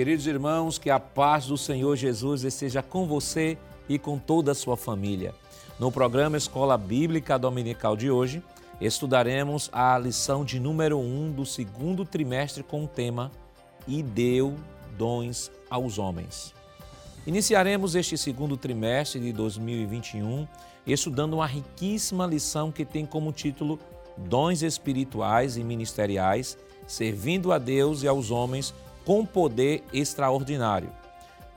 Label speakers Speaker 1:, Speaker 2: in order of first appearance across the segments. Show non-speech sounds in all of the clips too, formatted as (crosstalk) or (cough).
Speaker 1: Queridos irmãos, que a paz do Senhor Jesus esteja com você e com toda a sua família. No programa Escola Bíblica Dominical de hoje, estudaremos a lição de número 1 um do segundo trimestre com o tema E deu dons aos homens. Iniciaremos este segundo trimestre de 2021 estudando uma riquíssima lição que tem como título Dons espirituais e ministeriais, servindo a Deus e aos homens com poder extraordinário.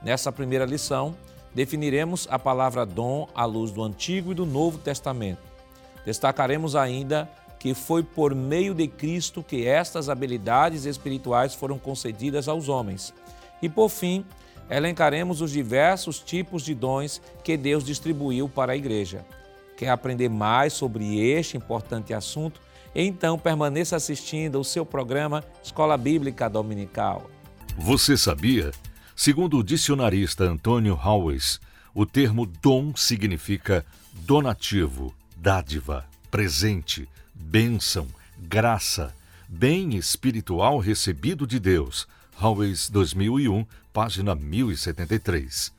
Speaker 1: Nessa primeira lição, definiremos a palavra dom à luz do Antigo e do Novo Testamento. Destacaremos ainda que foi por meio de Cristo que estas habilidades espirituais foram concedidas aos homens. E por fim, elencaremos os diversos tipos de dons que Deus distribuiu para a igreja. Quer aprender mais sobre este importante assunto? Então permaneça assistindo o seu programa Escola Bíblica Dominical.
Speaker 2: Você sabia? Segundo o dicionarista Antônio Howes, o termo dom significa donativo, dádiva, presente, bênção, graça, bem espiritual recebido de Deus. Howes 2001, página 1073.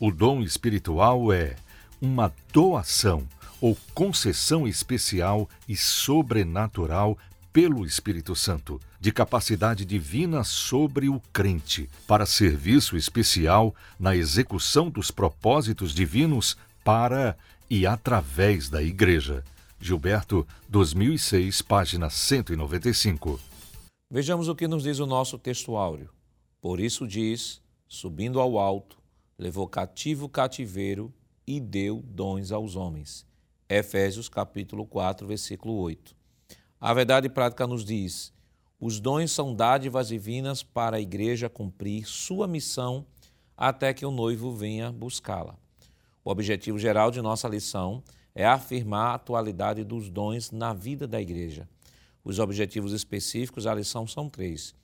Speaker 2: O dom espiritual é uma doação ou concessão especial e sobrenatural pelo Espírito Santo, de capacidade divina sobre o crente, para serviço especial na execução dos propósitos divinos para e através da Igreja. Gilberto, 2006, página 195.
Speaker 1: Vejamos o que nos diz o nosso texto áureo. Por isso diz: subindo ao alto, levou cativo o cativeiro e deu dons aos homens. Efésios capítulo 4, versículo 8. A verdade prática nos diz: os dons são dádivas divinas para a igreja cumprir sua missão até que o noivo venha buscá-la. O objetivo geral de nossa lição é afirmar a atualidade dos dons na vida da igreja. Os objetivos específicos da lição são três.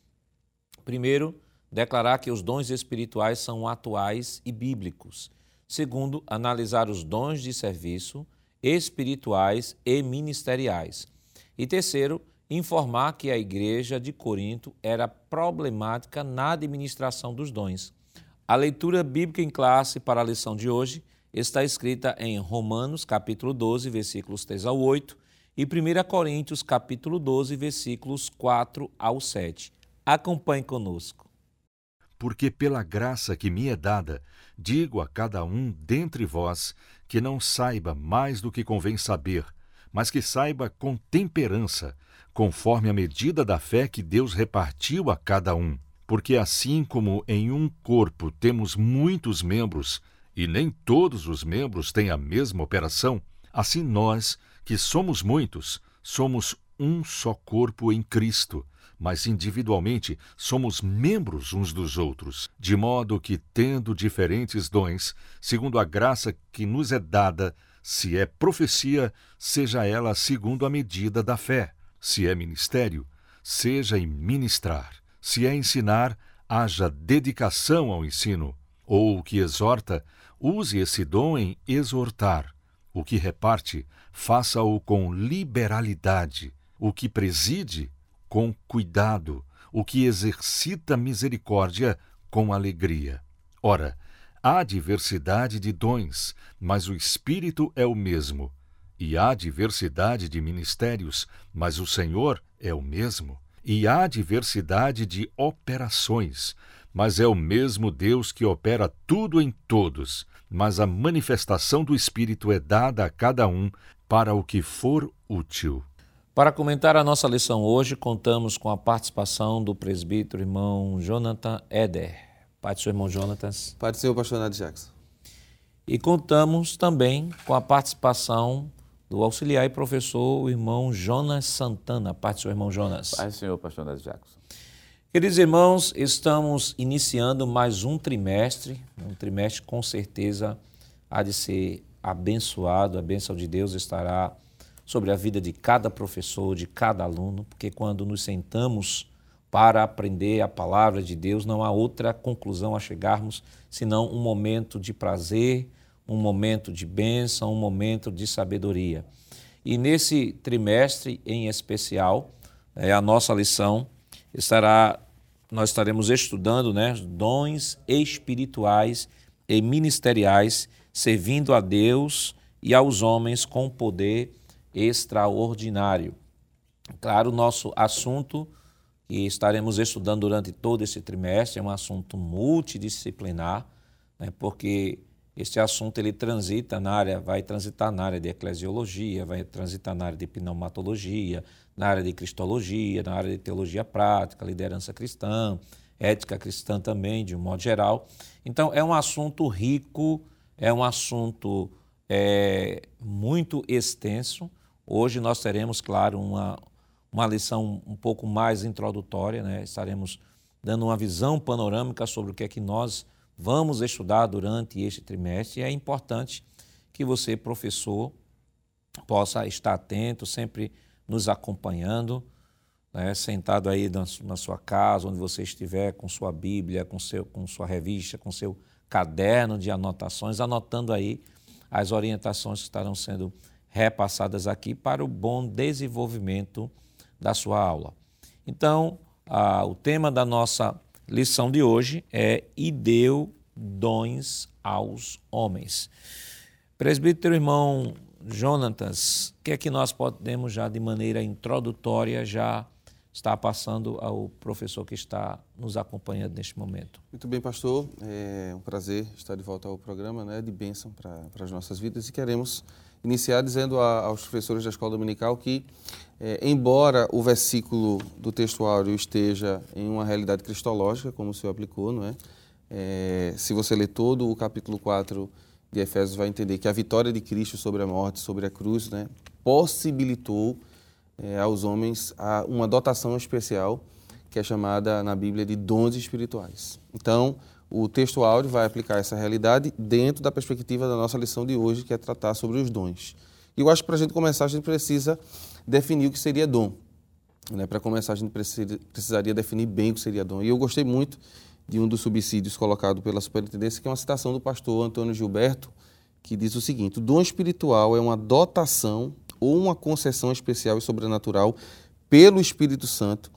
Speaker 1: Primeiro, declarar que os dons espirituais são atuais e bíblicos. Segundo, analisar os dons de serviço espirituais e ministeriais. E terceiro, informar que a igreja de Corinto era problemática na administração dos dons. A leitura bíblica em classe para a lição de hoje está escrita em Romanos, capítulo 12, versículos 3 ao 8, e 1 Coríntios, capítulo 12, versículos 4 ao 7. Acompanhe conosco.
Speaker 2: Porque pela graça que me é dada, digo a cada um dentre vós que não saiba mais do que convém saber, mas que saiba com temperança, conforme a medida da fé que Deus repartiu a cada um. Porque assim como em um corpo temos muitos membros, e nem todos os membros têm a mesma operação, assim nós, que somos muitos, somos um só corpo em Cristo, mas individualmente somos membros uns dos outros, de modo que, tendo diferentes dons, segundo a graça que nos é dada, se é profecia, seja ela segundo a medida da fé. Se é ministério, seja em ministrar. Se é ensinar, haja dedicação ao ensino. Ou o que exorta, use esse dom em exortar. O que reparte, faça-o com liberalidade. O que preside, com cuidado. O que exercita misericórdia, com alegria. Ora, Há diversidade de dons, mas o Espírito é o mesmo. E há diversidade de ministérios, mas o Senhor é o mesmo. E há diversidade de operações, mas é o mesmo Deus que opera tudo em todos. Mas a manifestação do Espírito é dada a cada um para o que for útil.
Speaker 1: Para comentar a nossa lição hoje, contamos com a participação do presbítero irmão Jonathan Eder. Pai do seu irmão Jonatas.
Speaker 3: Pai do seu Nath Jackson.
Speaker 1: E contamos também com a participação do auxiliar e professor, o irmão Jonas Santana. Pai do seu irmão Jonas.
Speaker 4: Pai do senhor Nath Jackson.
Speaker 1: Queridos irmãos, estamos iniciando mais um trimestre, um trimestre com certeza há de ser abençoado, a bênção de Deus estará sobre a vida de cada professor, de cada aluno, porque quando nos sentamos para aprender a palavra de Deus, não há outra conclusão a chegarmos senão um momento de prazer, um momento de bênção, um momento de sabedoria. E nesse trimestre em especial, é, a nossa lição estará nós estaremos estudando né, dons espirituais e ministeriais, servindo a Deus e aos homens com poder extraordinário. Claro, nosso assunto que estaremos estudando durante todo esse trimestre é um assunto multidisciplinar, né, porque este assunto ele transita na área, vai transitar na área de eclesiologia, vai transitar na área de pneumatologia, na área de cristologia, na área de teologia prática, liderança cristã, ética cristã também, de um modo geral. Então, é um assunto rico, é um assunto é, muito extenso. Hoje nós teremos, claro, uma, uma lição um pouco mais introdutória, né? estaremos dando uma visão panorâmica sobre o que é que nós vamos estudar durante este trimestre. E é importante que você, professor, possa estar atento, sempre nos acompanhando, né, sentado aí na, sua casa, onde você estiver, com sua Bíblia, com, seu, com sua revista, com seu caderno de anotações, anotando aí as orientações que estarão sendo repassadas aqui para o bom desenvolvimento da sua aula. Então, o tema da nossa lição de hoje é E deu dons aos homens. Presbítero irmão Jonatas, o que é que nós podemos já de maneira introdutória já estar passando ao professor que está nos acompanhando neste momento?
Speaker 3: Muito bem, pastor. É um prazer estar de volta ao programa, né, de bênção para, para as nossas vidas e queremos iniciar dizendo a, aos professores da escola dominical que, é, embora o versículo do texto áureo esteja em uma realidade cristológica, como o senhor aplicou, não é? é se você ler todo o capítulo 4 de Efésios, vai entender que a vitória de Cristo sobre a morte, sobre a cruz, né, possibilitou é, aos homens a, uma dotação especial que é chamada na Bíblia de dons espirituais. Então, o texto áudio vai aplicar essa realidade dentro da perspectiva da nossa lição de hoje, que é tratar sobre os dons. E eu acho que para a gente começar, a gente precisa definir o que seria dom. Né? Para começar, a gente precisaria definir bem o que seria dom. E eu gostei muito de um dos subsídios colocado pela superintendência, que é uma citação do pastor Antônio Gilberto, que diz o seguinte: o dom espiritual é uma dotação ou uma concessão especial e sobrenatural pelo Espírito Santo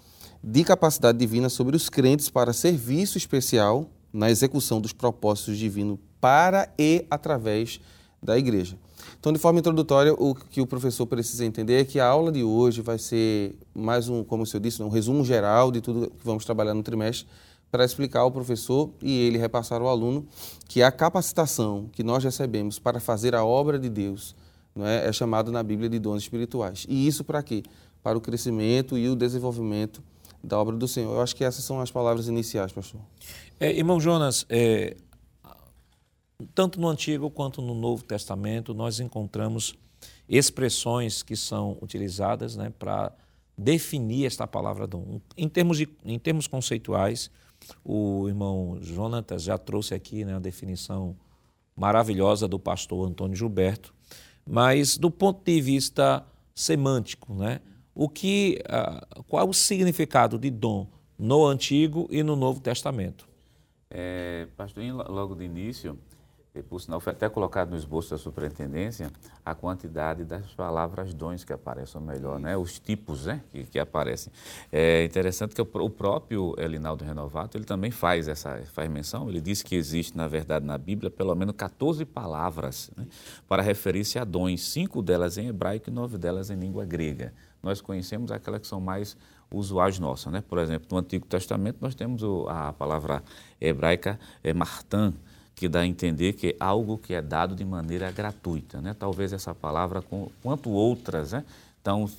Speaker 3: de capacidade divina sobre os crentes para serviço especial na execução dos propósitos divinos para e através da igreja. Então, de forma introdutória, o que o professor precisa entender é que a aula de hoje vai ser mais um, como o senhor disse, um resumo geral de tudo que vamos trabalhar no trimestre, para explicar ao professor e ele repassar ao aluno que a capacitação que nós recebemos para fazer a obra de Deus não é, é chamado na Bíblia de dons espirituais. E isso para quê? Para o crescimento e o desenvolvimento da obra do Senhor. Eu acho que essas são as palavras iniciais, pastor.
Speaker 1: É, irmão Jonas, é, tanto no Antigo quanto no Novo Testamento, nós encontramos expressões que são utilizadas né, para definir esta palavra dom. Em termos, de, em termos conceituais, o irmão Jonatas já trouxe aqui né, a definição maravilhosa do pastor Antônio Gilberto, mas do ponto de vista semântico, né, o que, uh, qual o significado de dom no Antigo e no Novo Testamento?
Speaker 4: É, pastor, logo de início, por sinal foi até colocado no esboço da superintendência a quantidade das palavras dons que aparecem, ou melhor, né, os tipos né, que, que aparecem. É interessante que o, próprio Elinaldo Renovato, ele também faz essa faz menção, ele diz que existe, na verdade, na Bíblia, pelo menos 14 palavras né, para referir-se a dons, cinco delas em hebraico e nove delas em língua grega. Nós conhecemos aquelas que são mais usuais nossas. Né? Por exemplo, no Antigo Testamento nós temos o, a palavra hebraica é martã, que dá a entender que é algo que é dado de maneira gratuita. Né? Talvez essa palavra, quanto outras, né? estão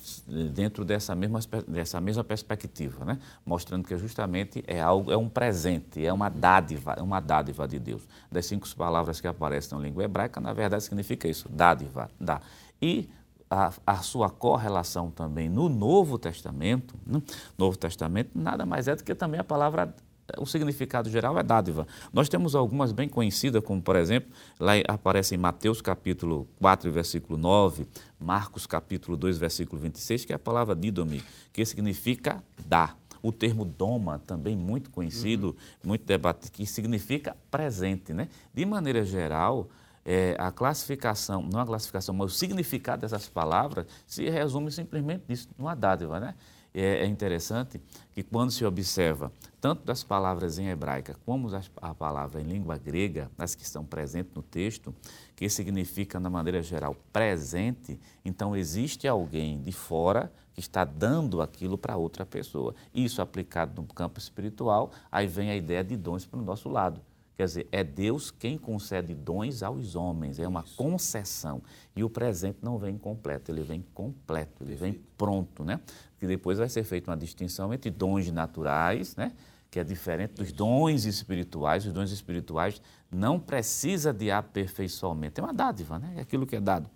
Speaker 4: dentro dessa mesma, dessa mesma perspectiva, né? mostrando que justamente é algo, é um presente, é uma dádiva, é uma dádiva de Deus. Das cinco palavras que aparecem na língua hebraica, na verdade significa isso, dádiva, dá. E a, a, sua correlação também no Novo Testamento, né? Novo Testamento nada mais é do que também a palavra, o significado geral é dádiva. Nós temos algumas bem conhecidas, como por exemplo, lá aparece em Mateus capítulo 4, versículo 9, Marcos capítulo 2, versículo 26, que é a palavra didomi, que significa dar. O termo doma, também muito conhecido, uhum. muito debatido, que significa presente. Né? De maneira geral, é, a classificação, não a classificação, mas o significado dessas palavras se resume simplesmente nisso, numa dádiva, né? é, é interessante que quando se observa tanto das palavras em hebraica como a palavra em língua grega, as que estão presentes no texto, que significa, na maneira geral, presente, então existe alguém de fora que está dando aquilo para outra pessoa. Isso aplicado no campo espiritual, aí vem a ideia de dons para o nosso lado. Quer dizer, é Deus quem concede dons aos homens, é uma concessão. E o presente não vem completo, ele vem completo, ele vem pronto, né? Que depois vai ser feita uma distinção entre dons naturais, né? Que é diferente dos dons espirituais. Os dons espirituais não precisa de aperfeiçoamento, é uma dádiva, né? É aquilo que é dado.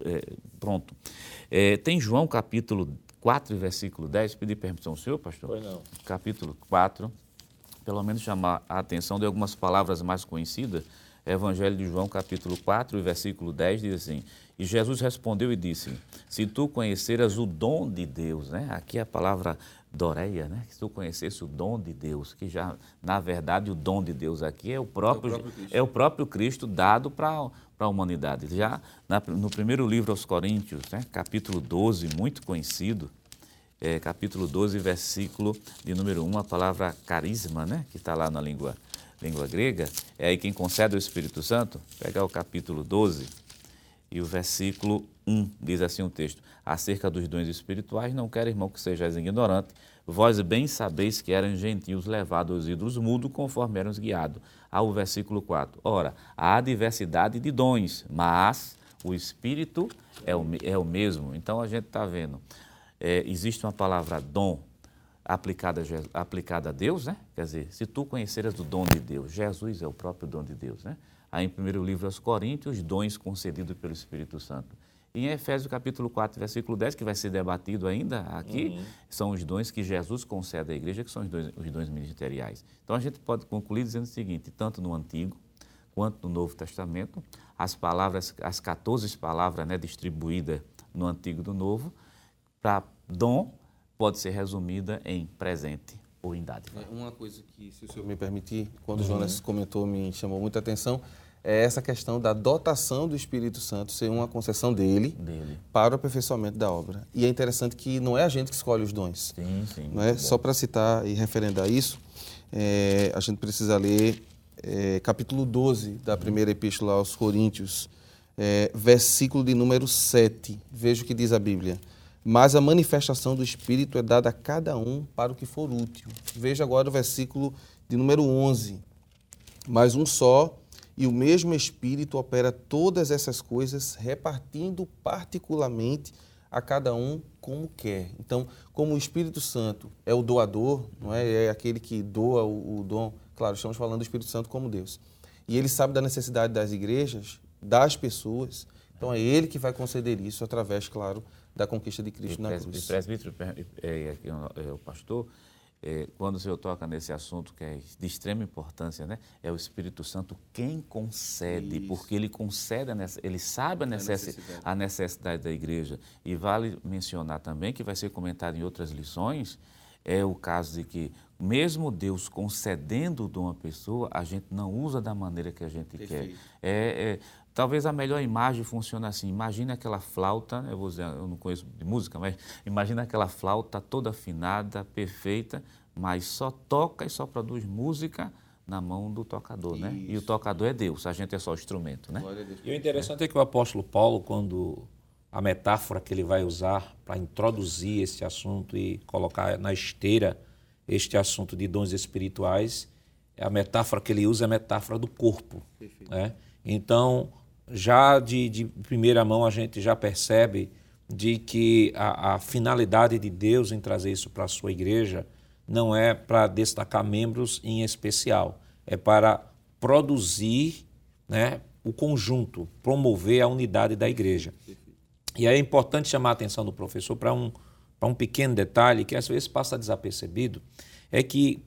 Speaker 4: É, pronto. É, tem João capítulo 4, versículo 10. Pedi permissão ao senhor, pastor?
Speaker 1: Foi não.
Speaker 4: Capítulo 4 pelo menos chamar a atenção de algumas palavras mais conhecidas. Evangelho de João, capítulo 4, versículo 10, diz assim: E Jesus respondeu e disse: Se tu conheceras o dom de Deus, né? Aqui a palavra doreia, né? Se tu conhecesse o dom de Deus, que já, na verdade, o dom de Deus aqui é o próprio, é o próprio Cristo, é o próprio Cristo dado para a humanidade. Já na, no primeiro livro aos Coríntios, né? capítulo 12, muito conhecido, é, capítulo 12, versículo de número 1, a palavra carisma, né, que está lá na língua, língua grega, é aí quem concede o Espírito Santo. Pegar o capítulo 12 e o versículo 1, diz assim um texto: Acerca dos dons espirituais, não quero, irmão, que sejais ignorante. Vós bem sabeis que eram gentios levados aos ídolos mudos, conforme eram guiados. Ao versículo 4. Ora, há diversidade de dons, mas o Espírito é o, é o mesmo. Então a gente está vendo é, existe uma palavra dom aplicada, aplicada a Deus, né? Quer dizer, se tu conheceras o dom de Deus, Jesus é o próprio dom de Deus, né? Aí em primeiro livro aos Coríntios, dons concedidos pelo Espírito Santo. Em Efésios capítulo 4, versículo 10, que vai ser debatido ainda aqui, uhum. são os dons que Jesus concede à igreja, que são os dons, os dons ministeriais. Então a gente pode concluir dizendo o seguinte, tanto no Antigo quanto no Novo Testamento, as palavras, as 14 palavras né, distribuídas no Antigo e no Novo, para dom pode ser resumida em presente ou em dádiva.
Speaker 3: É, uma coisa que, se o senhor me permitir, quando uhum. o Jonas comentou, me chamou muita atenção, é essa questão da dotação do Espírito Santo ser uma concessão dele,
Speaker 4: dele.
Speaker 3: para o aperfeiçoamento da obra. E é interessante que não é a gente que escolhe os dons.
Speaker 4: Sim, sim.
Speaker 3: Não é? Só para citar e referendar isso, é, a gente precisa ler é, capítulo 12 da primeira epístola aos Coríntios, é, versículo de número 7. Veja o que diz a Bíblia mas a manifestação do Espírito é dada a cada um para o que for útil. Veja agora o versículo de número 11. Mas um só e o mesmo Espírito opera todas essas coisas, repartindo particularmente a cada um como quer. Então, como o Espírito Santo é o doador, não é, é aquele que doa o, o dom. Claro, estamos falando do Espírito Santo como Deus. E ele sabe da necessidade das igrejas, das pessoas. Então, é ele que vai conceder isso através, claro, da conquista de Cristo e na cruz.
Speaker 4: Presbítero, é, é, o pastor, é, quando o senhor toca nesse assunto que é de extrema importância, né, é o Espírito Santo quem concede, Isso. porque ele concede, ele sabe a, necessidade. a necessidade da igreja. E vale mencionar também, que vai ser comentado em outras lições, é o caso de que, mesmo Deus concedendo o dom à pessoa, a gente não usa da maneira que a gente Perfeito. quer. É, é, Talvez a melhor imagem funcione assim. Imagina aquela flauta, eu vou dizer, eu não conheço de música, mas imagina aquela flauta toda afinada, perfeita, mas só toca e só produz música na mão do tocador, Isso. né? E o tocador é Deus, a gente é só o instrumento, né?
Speaker 1: E o interessante é. é que o apóstolo Paulo, quando a metáfora que ele vai usar para introduzir esse assunto e colocar na esteira este assunto de dons espirituais, a metáfora que ele usa é a metáfora do corpo, né? Então, já de, de primeira mão a gente já percebe de que a, a finalidade de Deus em trazer isso para a sua igreja não é para destacar membros em especial, é para produzir né, o conjunto, promover a unidade da igreja. E aí é importante chamar a atenção do professor para um, um pequeno detalhe que às vezes passa desapercebido, é que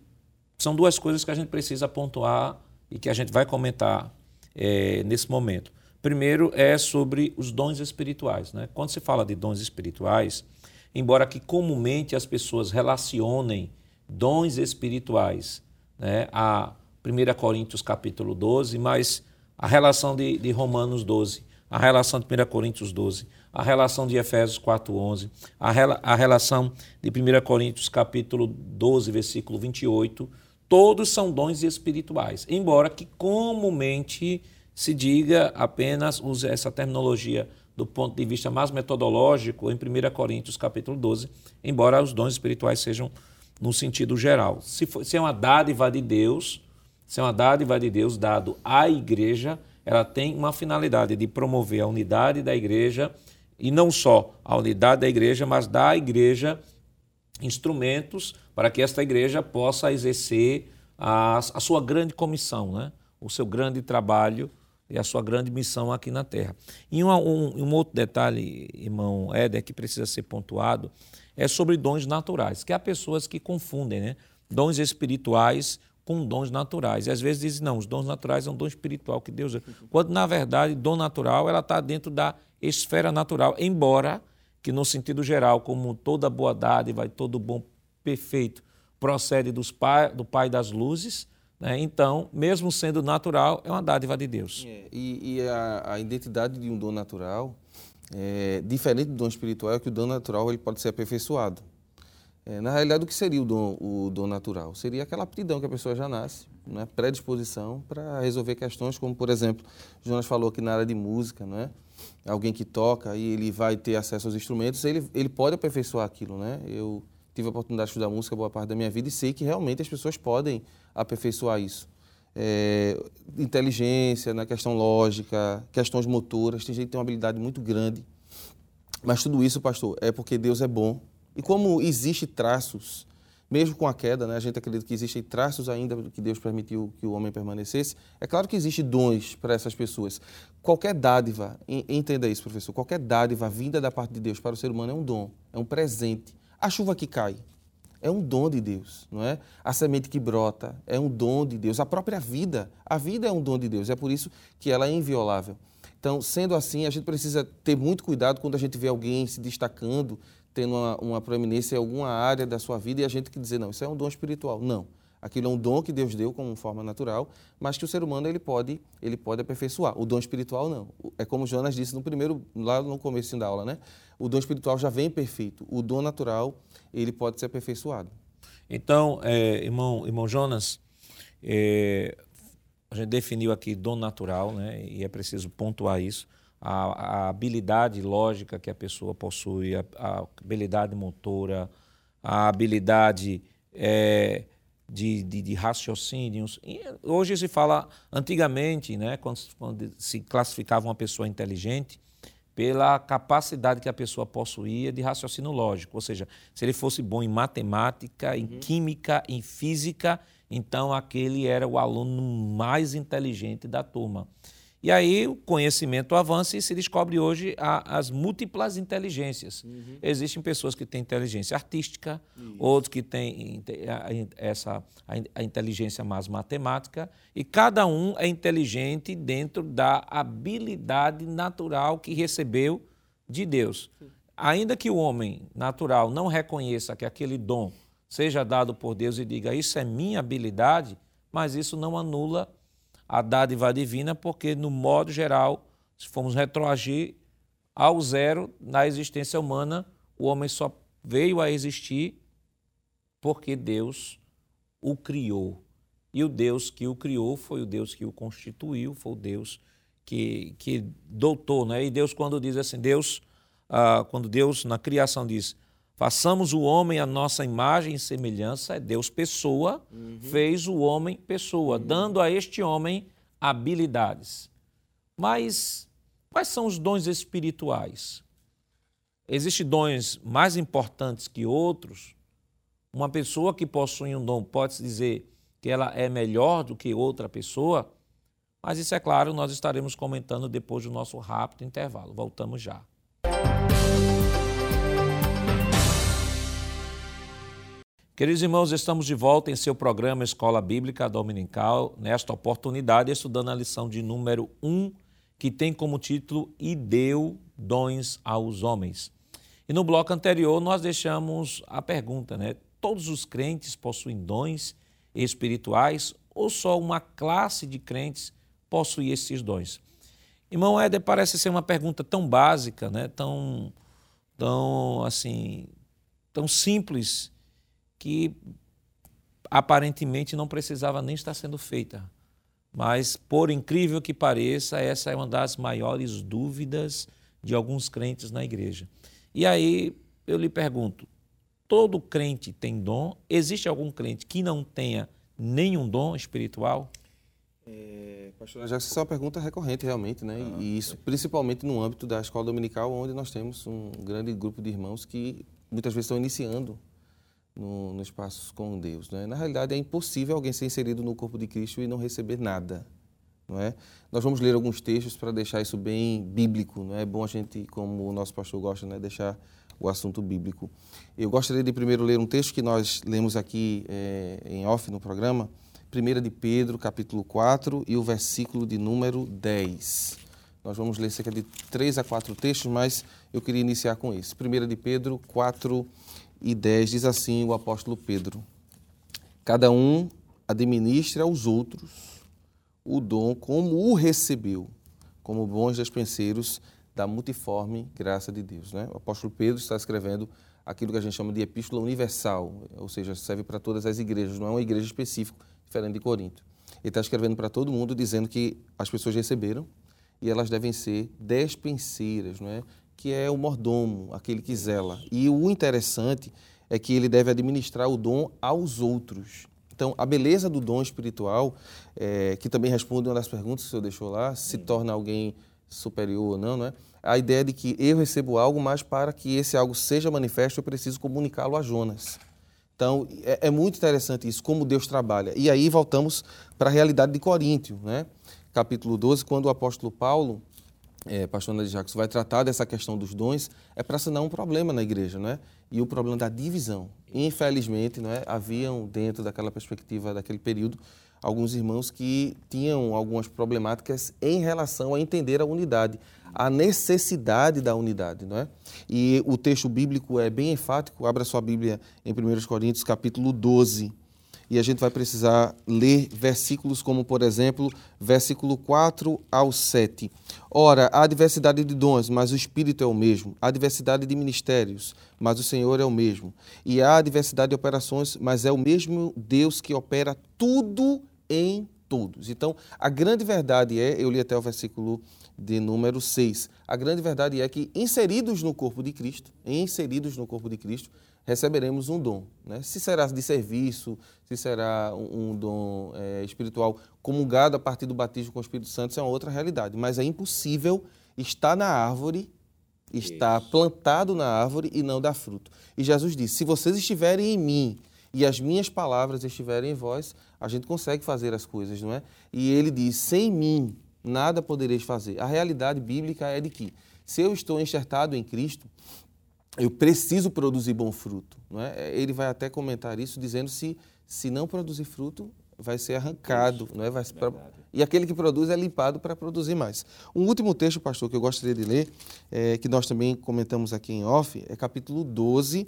Speaker 1: são duas coisas que a gente precisa pontuar e que a gente vai comentar é, nesse momento. Primeiro é sobre os dons espirituais. Né? Quando se fala de dons espirituais, embora que comumente as pessoas relacionem dons espirituais né, a 1 Coríntios capítulo 12, mas a relação de, de Romanos 12, a relação de 1 Coríntios 12, a relação de Efésios 4:11, a, rela, a relação de 1 Coríntios capítulo 12, versículo 28, todos são dons espirituais, embora que comumente se diga apenas, use essa terminologia do ponto de vista mais metodológico em 1 Coríntios capítulo 12, embora os dons espirituais sejam no sentido geral. Se, for, se é uma dádiva de Deus, se é uma dádiva de Deus dado à igreja, ela tem uma finalidade de promover a unidade da igreja e não só a unidade da igreja, mas dar à igreja instrumentos para que esta igreja possa exercer a, a sua grande comissão, né? o seu grande trabalho e a sua grande missão aqui na Terra. E um, um, um outro detalhe, irmão Éder, que precisa ser pontuado, é sobre dons naturais, que há pessoas que confundem né? dons espirituais com dons naturais. E às vezes dizem, não, os dons naturais é um dom espiritual que Deus... Quando, na verdade, dom natural, ela está dentro da esfera natural, embora que no sentido geral, como toda boa dádiva e todo bom perfeito procede dos pai, do Pai das luzes, né? então, mesmo sendo natural, é uma dádiva de Deus.
Speaker 3: É, e, e a, a, identidade de um dom natural, é, diferente do dom espiritual, é que o dom natural ele pode ser aperfeiçoado. É, na realidade, o que seria o dom, o dom natural? Seria aquela aptidão que a pessoa já nasce, né? predisposição para resolver questões como, por exemplo, Jonas falou aqui na área de música, não é? Alguém que toca e ele vai ter acesso aos instrumentos, ele, ele pode aperfeiçoar aquilo, né? Eu tive a oportunidade de estudar música boa parte da minha vida e sei que realmente as pessoas podem aperfeiçoar isso. É, inteligência, na questão lógica, questões motoras, tem gente que tem uma habilidade muito grande. Mas tudo isso, pastor, é porque Deus é bom. E como existe traços mesmo com a queda, né, a gente acredita que existem traços ainda que Deus permitiu que o homem permanecesse. É claro que existem dons para essas pessoas. Qualquer dádiva, entenda isso, professor, qualquer dádiva vinda da parte de Deus para o ser humano é um dom, é um presente. A chuva que cai é um dom de Deus, não é? A semente que brota é um dom de Deus. A própria vida, a vida é um dom de Deus. É por isso que ela é inviolável. Então, sendo assim, a gente precisa ter muito cuidado quando a gente vê alguém se destacando, tendo uma, uma proeminência em alguma área da sua vida e a gente que dizer, não, isso é um dom espiritual. Não. Aquilo é um dom que Deus deu como forma natural, mas que o ser humano ele pode, ele pode aperfeiçoar. O dom espiritual não. É como Jonas disse no primeiro, lá no começo da aula, né? O dom espiritual já vem perfeito. O dom natural, ele pode ser aperfeiçoado.
Speaker 1: Então, é, irmão, irmão Jonas, é, a gente definiu aqui dom natural, né? E é preciso pontuar isso a, a habilidade lógica que a pessoa possui, a, a habilidade motora, a habilidade é, de, de, de raciocínios. hoje se fala, antigamente, né, quando, quando se classificava uma pessoa inteligente, pela capacidade que a pessoa possuía de raciocínio lógico, ou seja, se ele fosse bom em matemática, em uhum. química, em física, então aquele era o aluno mais inteligente da turma. E aí o conhecimento avança e se descobre hoje a, as múltiplas inteligências. Uhum. Existem pessoas que têm inteligência artística, Isso. outros que têm essa, a inteligência mais matemática, e cada um é inteligente dentro da habilidade natural que recebeu de Deus. Ainda que o homem natural não reconheça que aquele dom seja dado por Deus e diga isso é minha habilidade, mas isso não anula a dádiva divina, porque, no modo geral, se formos retroagir ao zero na existência humana, o homem só veio a existir porque Deus o criou. E o Deus que o criou foi o Deus que o constituiu, foi o Deus que, que doutou. Né? E Deus, quando diz assim, Deus, ah, quando Deus na criação diz, façamos o homem a nossa imagem e semelhança, é Deus pessoa, uhum. fez o homem pessoa, uhum. dando a este homem habilidades. Mas quais são os dons espirituais? Existem dons mais importantes que outros? Uma pessoa que possui um dom pode-se dizer que ela é melhor do que outra pessoa? Mas isso é claro, nós estaremos comentando depois do nosso rápido intervalo. Voltamos já. Queridos irmãos, estamos de volta em seu programa Escola Bíblica Dominical, nesta oportunidade, estudando a lição de número 1, que tem como título E deu dons aos homens. E no bloco anterior nós deixamos a pergunta, né? Todos os crentes possuem dons espirituais ou só uma classe de crentes possui esses dons? Irmão Éder, parece ser uma pergunta tão básica, né? tão, tão, assim, tão simples, que aparentemente não precisava nem estar sendo feita. Mas, por incrível que pareça, essa é uma das maiores dúvidas de alguns crentes na igreja. E aí eu lhe pergunto: todo crente tem dom? Existe algum crente que não tenha nenhum dom espiritual?
Speaker 3: É, pastor, já essa é uma pergunta recorrente realmente, né? Ah, e isso principalmente no âmbito da escola dominical, onde nós temos um grande grupo de irmãos que muitas vezes estão iniciando no, no espaço com Deus. Né? Na realidade, é impossível alguém ser inserido no corpo de Cristo e não receber nada. Não é? Nós vamos ler alguns textos para deixar isso bem bíblico. Não é? é bom a gente, como o nosso pastor gosta, né? deixar o assunto bíblico. Eu gostaria de primeiro ler um texto que nós lemos aqui é, em off no programa, 1 de Pedro, capítulo 4, e o versículo de número 10. Nós vamos ler cerca de três a quatro textos, mas eu queria iniciar com esse. 1 de Pedro 4, e 10 diz assim o apóstolo Pedro: Cada um administra aos outros o dom como o recebeu, como bons despenseiros da multiforme graça de Deus. Né? O apóstolo Pedro está escrevendo aquilo que a gente chama de epístola universal, ou seja, serve para todas as igrejas, não é uma igreja específica, diferente de Corinto. Ele está escrevendo para todo mundo, dizendo que as pessoas receberam e elas devem ser despenseiras, não é? Que é o mordomo, aquele que zela. E o interessante é que ele deve administrar o dom aos outros. Então, a beleza do dom espiritual, é, que também responde uma das perguntas que o senhor deixou lá, se torna alguém superior ou não, não é? A ideia de que eu recebo algo, mas para que esse algo seja manifesto, eu preciso comunicá-lo a Jonas. Então, é, é, muito interessante isso, como Deus trabalha. E aí voltamos para a realidade de Coríntio, né? capítulo 12, quando o apóstolo Paulo é, pastor Ana de Jacques, vai tratar dessa questão dos dons, é para sanar um problema na igreja, não é? E o problema da divisão. Infelizmente, não é? haviam dentro daquela perspectiva, daquele período, alguns irmãos que tinham algumas problemáticas em relação a entender a unidade, a necessidade da unidade, não é? E o texto bíblico é bem enfático, abra sua Bíblia em 1 Coríntios, capítulo 12, e a gente vai precisar ler versículos como, por exemplo, versículo 4 ao 7. Ora, há diversidade de dons, mas o Espírito é o mesmo. Há diversidade de ministérios, mas o Senhor é o mesmo. E há diversidade de operações, mas é o mesmo Deus que opera tudo em todos. Então, a grande verdade é, eu li até o versículo de número 6. A grande verdade é que inseridos no corpo de Cristo, inseridos no corpo de Cristo, receberemos um dom. Né? Se será de serviço, se será um, um dom é, espiritual comungado a partir do batismo com o Espírito Santo, isso é uma outra realidade. Mas é impossível estar na árvore, estar isso. plantado na árvore e não dar fruto. E Jesus disse: se vocês estiverem em mim e as minhas palavras estiverem em vós, a gente consegue fazer as coisas, não é? E ele diz: sem mim nada podereis fazer. A realidade bíblica é de que se eu estou enxertado em Cristo, eu preciso produzir bom fruto. Não é? Ele vai até comentar isso, dizendo se se não produzir fruto, vai ser arrancado. Isso, não é? Vai pra... E aquele que produz é limpado para produzir mais. Um último texto, pastor, que eu gostaria de ler, é, que nós também comentamos aqui em off, é capítulo 12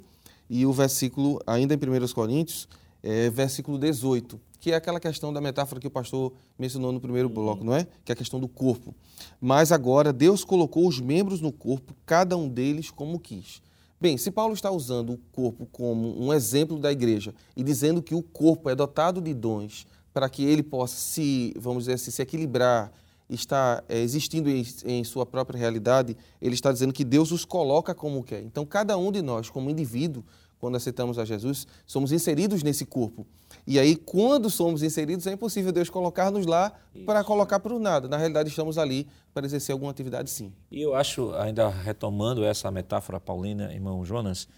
Speaker 3: e o versículo, ainda em 1 Coríntios, é, versículo 18, que é aquela questão da metáfora que o pastor mencionou no primeiro uhum. bloco, não é? Que é a questão do corpo. Mas agora Deus colocou os membros no corpo, cada um deles como quis. Bem, se Paulo está usando o corpo como um exemplo da igreja e dizendo que o corpo é dotado de dons para que ele possa se, vamos dizer assim, se equilibrar, está é, existindo em, em, sua própria realidade, ele está dizendo que Deus os coloca como quer. Então, cada um de nós, como indivíduo, quando aceitamos a Jesus, somos inseridos nesse corpo. E aí, quando somos inseridos, é impossível Deus colocar-nos lá para colocar para o nada. Na realidade, estamos ali para exercer alguma atividade, sim.
Speaker 1: E eu acho, ainda retomando essa metáfora paulina, irmão Jonas,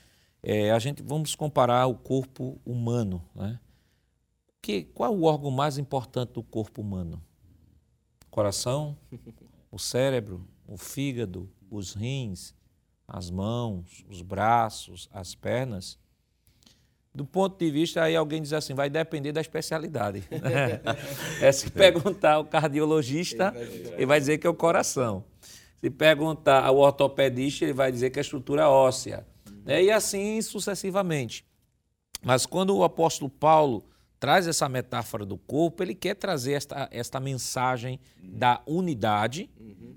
Speaker 1: é, a gente vamos comparar o corpo humano, né? Que, qual é o órgão mais importante do corpo humano? O coração, (laughs) o cérebro, o fígado, os rins, as mãos, os braços, as pernas. Do ponto de vista, aí alguém diz assim, vai depender da especialidade. (laughs) é se perguntar ao cardiologista, ele vai dizer que é o coração. Se perguntar ao ortopedista, ele vai dizer que é a estrutura óssea. É, e assim sucessivamente. Mas quando o apóstolo Paulo traz essa metáfora do corpo, ele quer trazer esta, esta mensagem da unidade,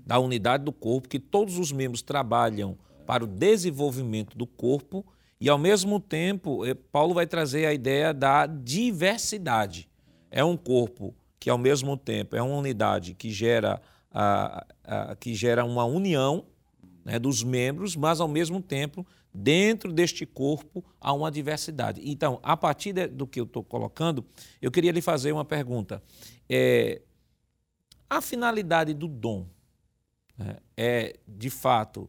Speaker 1: da unidade do corpo, que todos os membros trabalham para o desenvolvimento do corpo e, ao mesmo tempo, eh, Paulo vai trazer a ideia da diversidade. É um corpo que, ao mesmo tempo, é uma unidade que gera, a, a, que gera uma união né, dos membros, mas, ao mesmo tempo, dentro deste corpo há uma diversidade. Então, a partir de, do que eu estou colocando, eu queria lhe fazer uma pergunta. É, a finalidade do dom né, é, de fato,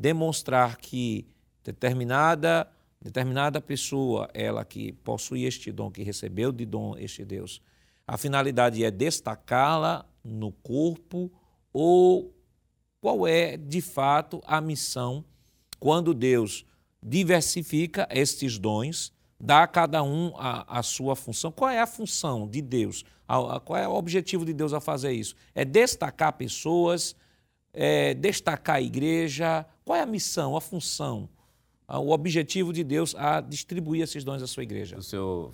Speaker 1: demonstrar que determinada determinada pessoa, ela que possui este dom, que recebeu de dom este Deus, a finalidade é destacá-la no corpo ou qual é de fato a missão quando Deus diversifica estes dons, dá a cada um a, a sua função. Qual é a função de Deus? A, a, qual é o objetivo de Deus a fazer isso? É destacar pessoas, é destacar a igreja. Qual é a missão, a função, o objetivo de Deus a distribuir esses dons à sua igreja?
Speaker 4: O senhor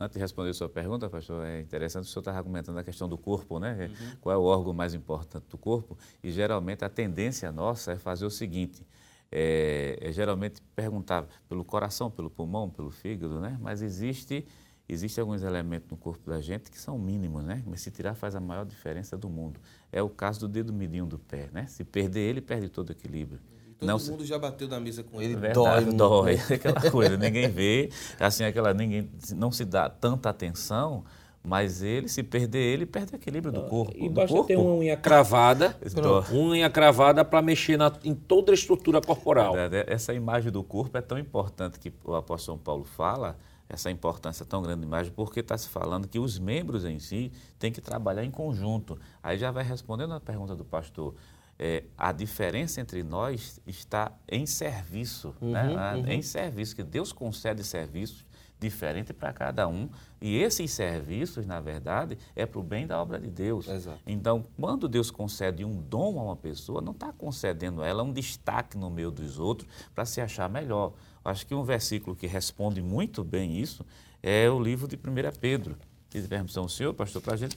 Speaker 4: Antes de responder a sua pergunta, pastor, é interessante, o senhor está argumentando a questão do corpo, né? Uhum. Qual é o órgão mais importante do corpo? E geralmente a tendência nossa é fazer o seguinte: é, é geralmente perguntar pelo coração, pelo pulmão, pelo fígado, né? Mas existe Existem alguns elementos no corpo da gente que são mínimos, né? Mas se tirar faz a maior diferença do mundo. É o caso do dedo midinho do pé, né? Se perder ele, perde todo o equilíbrio.
Speaker 3: Todo não, mundo já bateu na mesa com ele,
Speaker 4: verdade, dói. (laughs) Dói, (laughs) aquela coisa, ninguém vê, assim, aquela, ninguém, não se dá tanta atenção, mas ele, se perder ele, perde o equilíbrio do corpo.
Speaker 1: E
Speaker 4: do
Speaker 1: basta
Speaker 4: corpo.
Speaker 1: ter uma unha cravada, (laughs) uma unha cravada para mexer na, em toda a estrutura corporal.
Speaker 4: Essa imagem do corpo é tão importante que o apóstolo Paulo fala, essa importância tão grande da imagem, porque está se falando que os membros em si têm que trabalhar em conjunto. Aí já vai respondendo a pergunta do pastor é, a diferença entre nós está em serviço, uhum, né? uhum. em serviço, que Deus concede serviços diferentes para cada um, e esses serviços, na verdade, é para o bem da obra de Deus.
Speaker 3: Exato.
Speaker 4: Então, quando Deus concede um dom a uma pessoa, não está concedendo a ela um destaque no meio dos outros para se achar melhor. Acho que um versículo que responde muito bem isso é o livro de 1 Pedro. Pedi permissão ao senhor, pastor, para a gente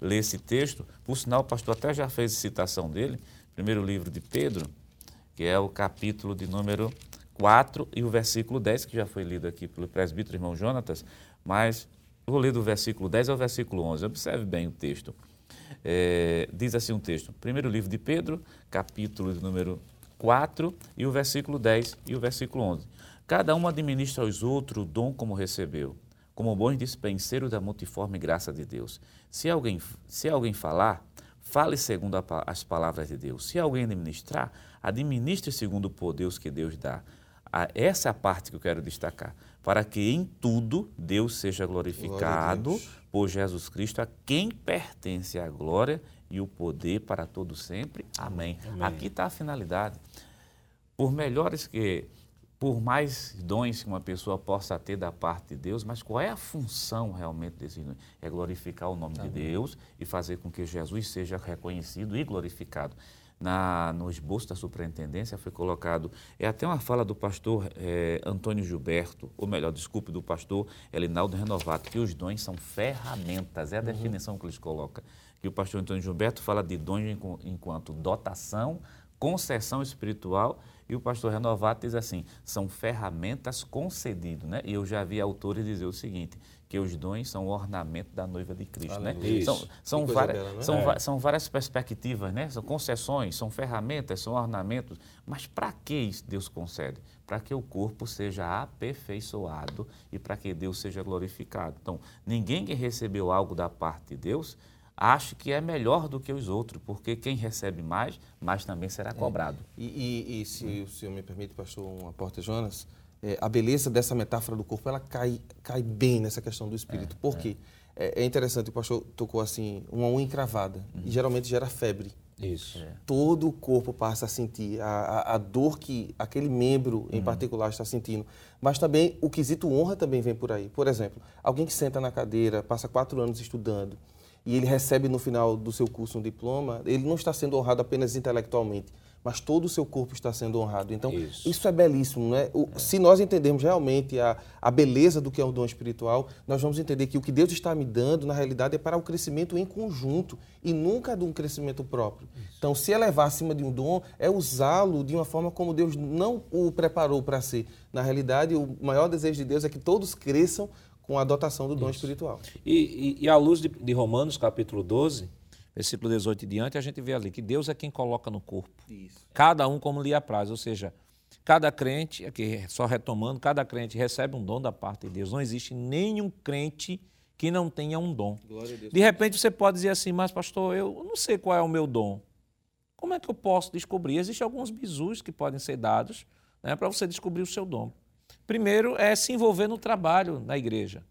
Speaker 4: ler esse texto. Por sinal, o pastor até já fez citação dele, primeiro livro de Pedro, que é o capítulo de número 4 e o versículo 10, que já foi lido aqui pelo presbítero irmão Jonatas, mas vou ler do versículo 10 ao versículo 11. Observe bem o texto. É, diz assim um texto, primeiro livro de Pedro, capítulo de número 4 e o versículo 10 e o versículo 11. Cada um administra aos outros o dom como recebeu como bons dispenseiros da multiforme graça de Deus. Se alguém, se alguém falar, fale segundo a, as palavras de Deus. Se alguém administrar, administre segundo o poder que Deus dá. essa é a parte que eu quero destacar. Para que em tudo Deus seja glorificado por Jesus Cristo, a quem pertence a glória e o poder para todo sempre. Amém. Amém. Aqui está a finalidade. Por melhores que por mais dons que uma pessoa possa ter da parte de Deus, mas qual é a função realmente desse dons? É glorificar o nome Amém. de Deus e fazer com que Jesus seja reconhecido e glorificado. Na, no esboço da superintendência foi colocado, é até uma fala do pastor é, Antônio Gilberto, ou melhor, desculpe, do pastor Elinaldo Renovato, que os dons são ferramentas, é a uhum. definição que eles colocam. Que o pastor Antônio Gilberto fala de dons enquanto dotação, concessão espiritual e o pastor Renovato diz assim: são ferramentas concedidas, né? E eu já vi autores dizer o seguinte: que os dons são o ornamento da noiva de Cristo, né? São, são, várias, bela, né? são, é. são, várias perspectivas, né? São concessões, são ferramentas, são ornamentos. Mas para que Deus concede? Para que o corpo seja aperfeiçoado e para que Deus seja glorificado. Então, ninguém que recebeu algo da parte de Deus acho que é melhor do que os outros, porque quem recebe mais, mais também será é. cobrado.
Speaker 3: É. E, e, e, se o senhor me permite, pastor uma porta Jonas, é, a beleza dessa metáfora do corpo, ela cai, cai bem nessa questão do espírito. É, Por quê? É. é, interessante, o pastor tocou assim, uma unha encravada, uhum. e geralmente gera febre.
Speaker 1: Isso. É.
Speaker 3: Todo o corpo passa a sentir a, a, a dor que aquele membro em uhum. particular está sentindo. Mas também o quesito honra também vem por aí. Por exemplo, alguém que senta na cadeira, passa quatro anos estudando, e ele recebe no final do seu curso um diploma, ele não está sendo honrado apenas intelectualmente, mas todo o seu corpo está sendo honrado. Então, isso,
Speaker 1: Isso.
Speaker 3: é belíssimo, não é? O- Se nós entendermos realmente a, a beleza do que é o dom espiritual, nós vamos entender que o que Deus está me dando, na realidade, é para o crescimento em conjunto e nunca de um crescimento próprio. Então, se elevar acima de um dom é usá-lo de uma forma como Deus não o preparou para ser. Na realidade, o maior desejo de Deus é que todos cresçam com a dotação do dom espiritual.
Speaker 1: E, e, e à luz de, de Romanos, capítulo 12, versículo 18 e diante, a gente vê ali que Deus é quem coloca no corpo.
Speaker 3: Isso.
Speaker 1: Cada um como lhe apraz, ou seja, cada crente, aqui só retomando, cada crente recebe um dom da parte de Deus. Não existe nenhum crente que não tenha um dom.
Speaker 3: Glória a Deus.
Speaker 1: De repente você pode dizer assim, mas pastor, eu não sei qual é o meu dom. Como é que eu posso descobrir? Existem alguns bisus que podem ser dados né, para você descobrir o seu dom. Primeiro é se envolver no trabalho na igreja.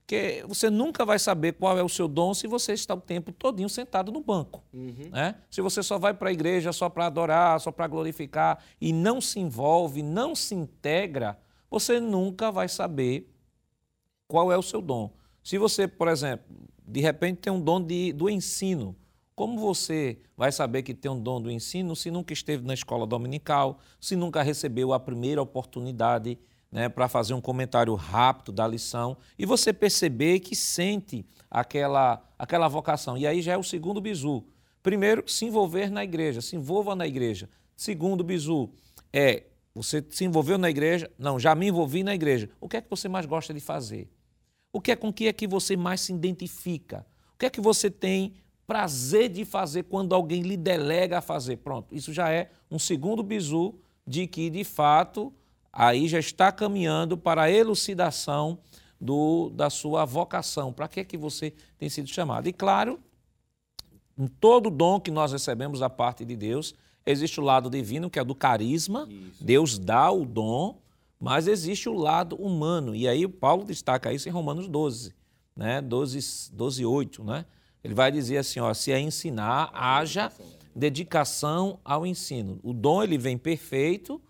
Speaker 1: Porque você nunca vai saber qual é o seu dom se você está o tempo todinho sentado no banco. Né? Se você só vai para a igreja só para adorar, só para glorificar e não se envolve, não se integra, você nunca vai saber qual é o seu dom. Se você, por exemplo, de repente tem um dom de, do ensino, como você vai saber que tem um dom do ensino se nunca esteve na escola dominical, se nunca recebeu a primeira oportunidade né, para fazer um comentário rápido da lição e você perceber que sente aquela, aquela vocação? E aí já é o segundo bizu. Primeiro, se envolver na igreja, se envolva na igreja. Segundo bizu é você se envolveu na igreja? Não, já me envolvi na igreja. O que é que você mais gosta de fazer? O que é com que é que você mais se identifica? O que é que você tem prazer de fazer quando alguém lhe delega a fazer? Pronto, isso já é um segundo bizu de que, de fato, aí já está caminhando para a elucidação do, da sua vocação. Para que é que você tem sido chamado? E claro, em todo dom que nós recebemos da parte de Deus, existe o lado divino, que é do carisma. Deus dá o dom, mas existe o lado humano. E aí Paulo destaca isso em Romanos 12, né? 12, 12 8, né? Ele vai dizer assim, ó, se é ensinar, haja dedicação ao ensino. O dom ele vem perfeito,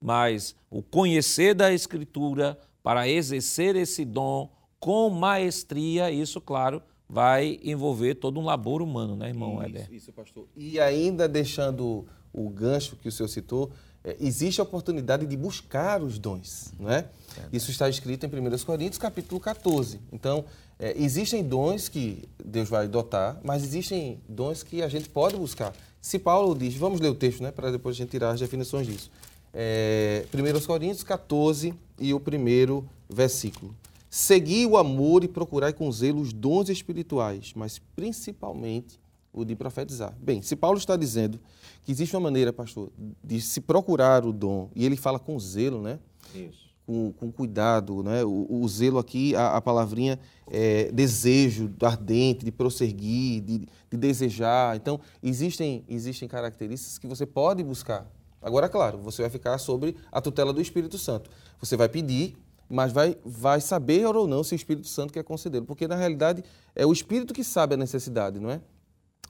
Speaker 1: mas o conhecer da escritura para exercer esse dom com maestria, isso, claro, vai envolver todo um labor humano, né, irmão Éder?
Speaker 3: Isso, isso, pastor. E ainda deixando o gancho que o senhor citou, é, existe a oportunidade de buscar os dons, não é? Isso está escrito em 1 Coríntios, capítulo 14. Então, é, existem dons que Deus vai dotar, mas existem dons que a gente pode buscar. Se Paulo diz, vamos ler o texto, né, para depois a gente tirar as definições disso. É, 1 Coríntios 14 e o primeiro versículo. Segui o amor e procurai com zelo os dons espirituais, mas principalmente o de profetizar. Bem, se Paulo está dizendo que existe uma maneira, pastor, de se procurar o dom, e ele fala com zelo, né?
Speaker 1: Isso.
Speaker 3: Com, com cuidado, né? O, o zelo aqui, a, a palavrinha é desejo ardente, de prosseguir, de, de desejar. Então, existem, existem características que você pode buscar. Agora, claro, você vai ficar sobre a tutela do Espírito Santo. Você vai pedir, mas vai, vai saber ou não se o Espírito Santo quer concedê-lo. Porque, na realidade, é o Espírito que sabe a necessidade, não é?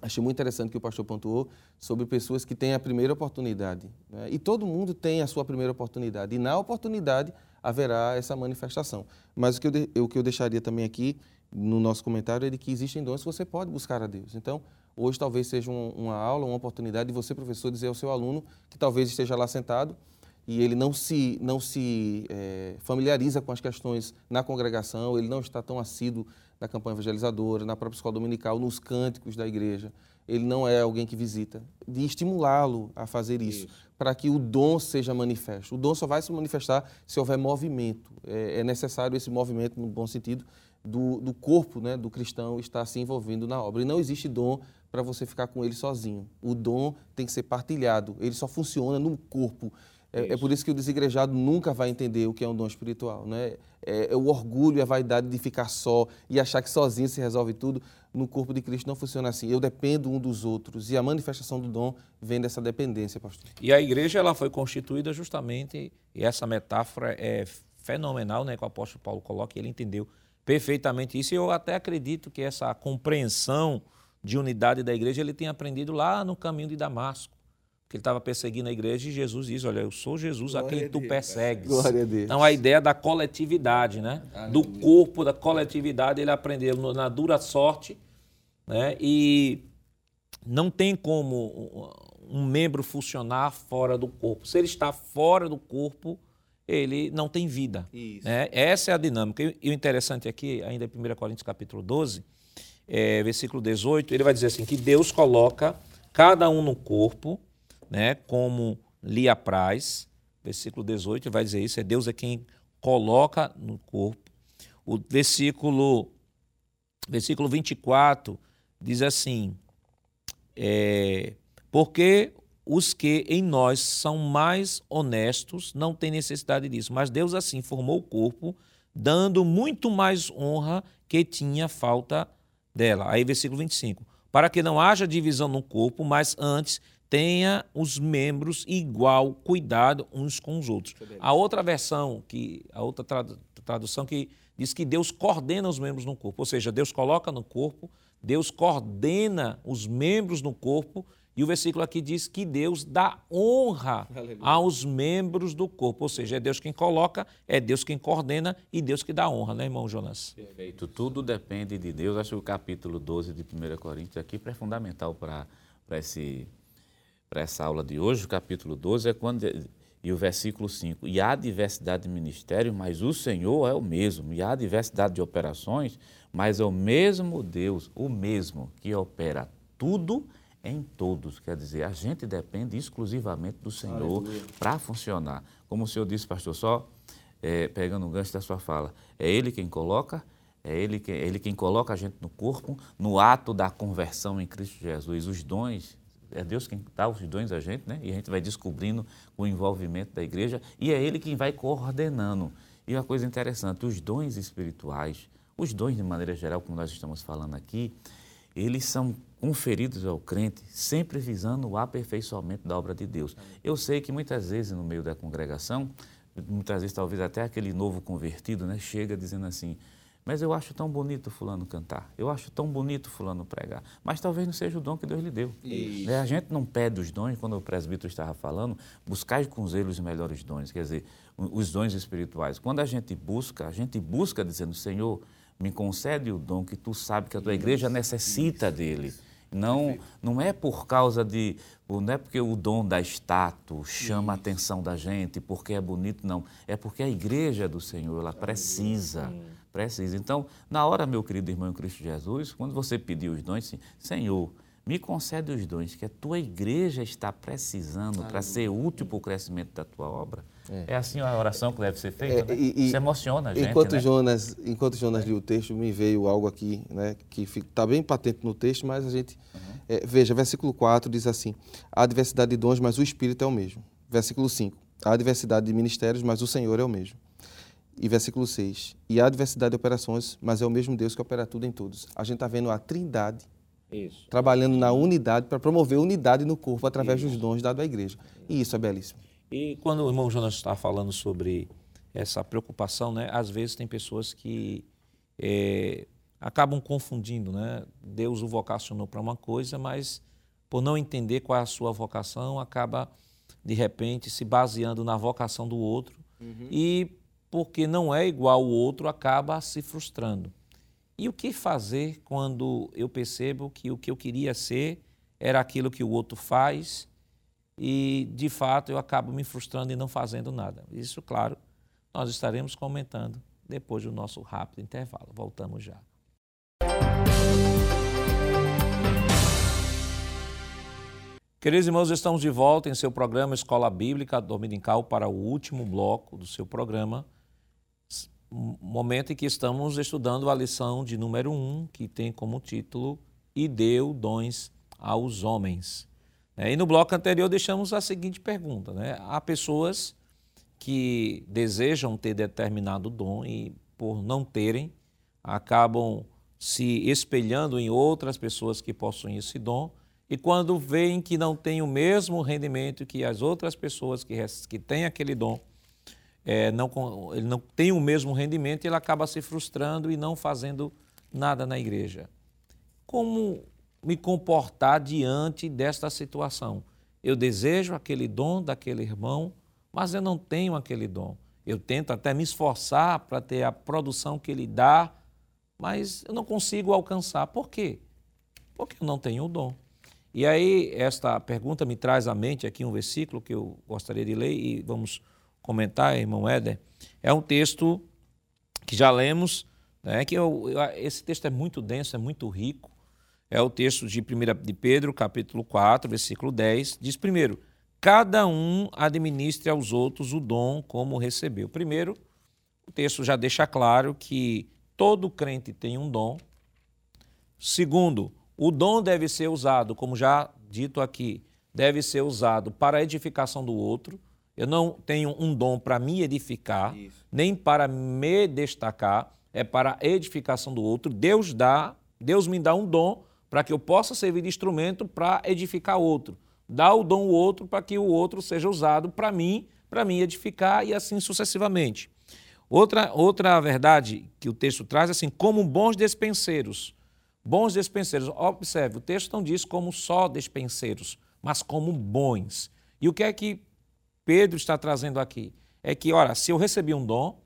Speaker 3: Achei muito interessante que o pastor pontuou sobre pessoas que têm a primeira oportunidade. né? E todo mundo tem a sua primeira oportunidade. E na oportunidade haverá essa manifestação. Mas o que eu, de- o que eu deixaria também aqui no nosso comentário é de que existem dons que você pode buscar a Deus. Então, hoje talvez seja um- uma aula, uma oportunidade de você, professor, dizer ao seu aluno que talvez esteja lá sentado e ele não se, não se eh, familiariza com as questões na congregação, ele não está tão assíduo na campanha evangelizadora, na própria escola dominical, nos cânticos da igreja. Ele não é alguém que visita. De estimulá-lo a fazer isso, para que o dom seja manifesto. O dom só vai se manifestar se houver movimento. É, é necessário esse movimento, no bom sentido, do, do corpo né, do cristão estar se envolvendo na obra. E não existe dom para você ficar com ele sozinho. O dom tem que ser partilhado. Ele só funciona no corpo. É, é por isso que o desigrejado nunca vai entender o que é um dom espiritual. Né? É, é o orgulho e a vaidade de ficar só e achar que sozinho se resolve tudo. No corpo de Cristo não funciona assim. Eu dependo um dos outros. E a manifestação do dom vem dessa dependência, pastor.
Speaker 1: E a igreja ela foi constituída justamente, e essa metáfora é fenomenal, né, que o apóstolo Paulo coloca, e ele entendeu perfeitamente isso. E eu até acredito que essa compreensão de unidade da igreja ele tem aprendido lá no caminho de Damasco. Porque ele estava perseguindo a igreja e Jesus diz: Olha, eu sou Jesus a
Speaker 3: Glória
Speaker 1: quem
Speaker 3: a
Speaker 1: tu persegues.
Speaker 3: Glória a Deus.
Speaker 1: Então a ideia da coletividade, né? Do corpo, da coletividade, ele aprendeu na dura sorte, né? E não tem como um membro funcionar fora do corpo. Se ele está fora do corpo, ele não tem vida. Né? Essa é a dinâmica. E o interessante aqui, ainda em 1 Coríntios capítulo 12, é, versículo 18, ele vai dizer assim, que Deus coloca cada um no corpo, né, como lhe apraz. Versículo 18 vai dizer isso, é Deus é quem coloca no corpo. O versículo, versículo 24 diz assim, é, porque os que em nós são mais honestos não têm necessidade disso, mas Deus assim formou o corpo, dando muito mais honra que tinha falta dela. Aí, versículo 25. Para que não haja divisão no corpo, mas antes tenha os membros igual cuidado uns com os outros. A outra versão, que a outra tradução que diz que Deus coordena os membros no corpo, ou seja, Deus coloca no corpo, Deus coordena os membros no corpo e o versículo aqui diz que Deus dá honra Aleluia. aos membros do corpo. Ou seja, é Deus quem coloca, é Deus quem coordena e Deus que dá honra, né, irmão Jonas?
Speaker 4: Perfeito. Tudo depende de Deus. Acho que o capítulo 12 de 1 Coríntios aqui é fundamental para essa aula de hoje. O capítulo 12 é quando. E o versículo 5. E há diversidade de ministérios, mas o Senhor é o mesmo. E há diversidade de operações, mas é o mesmo Deus, o mesmo, que opera tudo em todos. Quer dizer, a gente depende exclusivamente do Senhor para funcionar. Como o senhor disse, pastor, só é, pegando o gancho da sua fala, é Ele quem coloca, é ele, que, é Ele quem coloca a gente no corpo, no ato da conversão em Cristo Jesus. Os dons, é Deus quem dá os dons a gente, né? E a gente vai descobrindo o envolvimento da igreja e é Ele quem vai coordenando. E uma coisa interessante, os dons espirituais, os dons de maneira geral, como nós estamos falando aqui, eles são conferidos ao crente, sempre visando o aperfeiçoamento da obra de Deus. Eu sei que muitas vezes no meio da congregação, muitas vezes talvez até aquele novo convertido, né, chega dizendo assim: "Mas eu acho tão bonito fulano cantar. Eu acho tão bonito fulano pregar". Mas talvez não seja o dom que Deus lhe deu. É, a gente não pede os dons, quando o presbítero estava falando, buscar com zelo os melhores dons, quer dizer, os dons espirituais. Quando a gente busca, a gente busca dizendo: "Senhor, me concede o dom que tu sabe que a tua igreja necessita dele. Não, não é por causa de. Não é porque o dom da status chama a atenção da gente, porque é bonito, não. É porque a igreja do Senhor, ela precisa. Precisa. Então, na hora, meu querido irmão em Cristo Jesus, quando você pedir os dons, assim, Senhor, me concede os dons que a tua igreja está precisando para ser útil para o crescimento da tua obra. É. é, assim a oração que deve ser feita, é, né? e, Isso emociona a gente,
Speaker 3: enquanto
Speaker 4: né?
Speaker 3: Jonas, enquanto Jonas é. lia o texto, me veio algo aqui, né, que está bem patente no texto, mas a gente... Uhum. É, veja, versículo 4 diz assim, há diversidade de dons, mas o Espírito é o mesmo. Versículo 5, há diversidade de ministérios, mas o Senhor é o mesmo. E versículo 6, e há diversidade de operações, mas é o mesmo Deus que opera tudo em todos. A gente está vendo a trindade isso. trabalhando na unidade para promover unidade no corpo através isso. dos dons dados à igreja. E isso é belíssimo.
Speaker 1: E quando o irmão Jonas está falando sobre essa preocupação, né, às vezes tem pessoas que é, acabam confundindo. Né? Deus o vocacionou para uma coisa, mas por não entender qual é a sua vocação, acaba de repente se baseando na vocação do outro uhum. e porque não é igual ao outro, acaba se frustrando. E o que fazer quando eu percebo que o que eu queria ser era aquilo que o outro faz e, de fato, eu acabo me frustrando e não fazendo nada? Isso, claro, nós estaremos comentando depois do nosso rápido intervalo. Voltamos já. Queridos irmãos, estamos de volta em seu programa Escola Bíblica Dominical para o último bloco do seu programa momento em que estamos estudando a lição de número 1, um, que tem como título E deu dons aos homens. É, e no bloco anterior deixamos a seguinte pergunta: né? há pessoas que desejam ter determinado dom e, por não terem, acabam se espelhando em outras pessoas que possuem esse dom, e quando veem que não têm o mesmo rendimento que as outras pessoas que, que têm aquele dom, é, não, ele não tem o mesmo rendimento ele acaba se frustrando e não fazendo nada na igreja. Como me comportar diante desta situação? Eu desejo aquele dom daquele irmão, mas eu não tenho aquele dom. Eu tento até me esforçar para ter a produção que ele dá, mas eu não consigo alcançar. Por quê? Porque eu não tenho o dom. E aí, esta pergunta me traz à mente aqui um versículo que eu gostaria de ler e vamos comentar, irmão Éder. É um texto que já lemos, né, que eu, eu, esse texto é muito denso, é muito rico. É o texto de 1 de Pedro, capítulo 4, versículo 10. Diz primeiro, cada um administre aos outros o dom como recebeu. Primeiro, o texto já deixa claro que todo crente tem um dom. Segundo, o dom deve ser usado, como já dito aqui, deve ser usado para a edificação do outro. Eu não tenho um dom para me edificar, Isso. nem para me destacar, é para a edificação do outro. Deus dá, Deus me dá um dom para que eu possa servir de instrumento para edificar outro. Dá o dom ao outro para que o outro seja usado para mim, para mim edificar e assim sucessivamente. Outra, outra verdade que o texto traz é assim, como bons despenseiros. Bons despenseiros. Observe, o texto não diz como só despenseiros, mas como bons. E o que é que Pedro está trazendo aqui? É que, ora, se eu recebi um dom,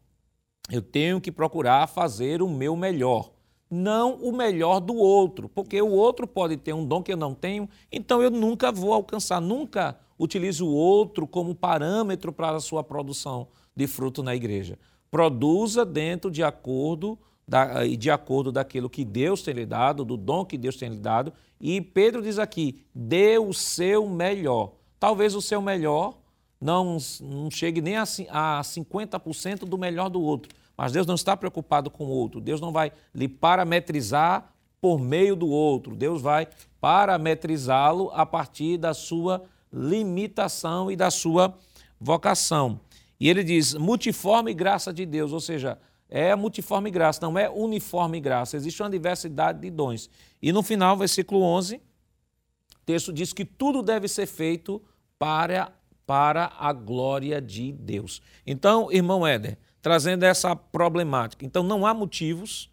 Speaker 1: eu tenho que procurar fazer o meu melhor, não o melhor do outro, porque o outro pode ter um dom que eu não tenho, então eu nunca vou alcançar, nunca utilizo o outro como parâmetro para a sua produção de fruto na igreja. Produza dentro de acordo da, de acordo daquilo que Deus tem lhe dado, do dom que Deus tem lhe dado. E Pedro diz aqui: dê o seu melhor. Talvez o seu melhor não, não chegue nem a, a 50% do melhor do outro. Mas Deus não está preocupado com o outro. Deus não vai lhe parametrizar por meio do outro. Deus vai parametrizá-lo a partir da sua limitação e da sua vocação. E ele diz: multiforme graça de Deus, ou seja, é multiforme graça, não é uniforme graça. Existe uma diversidade de dons. E no final, versículo 11, o texto diz que tudo deve ser feito para, para a glória de Deus. Então, irmão Éder, trazendo essa problemática. Então, não há motivos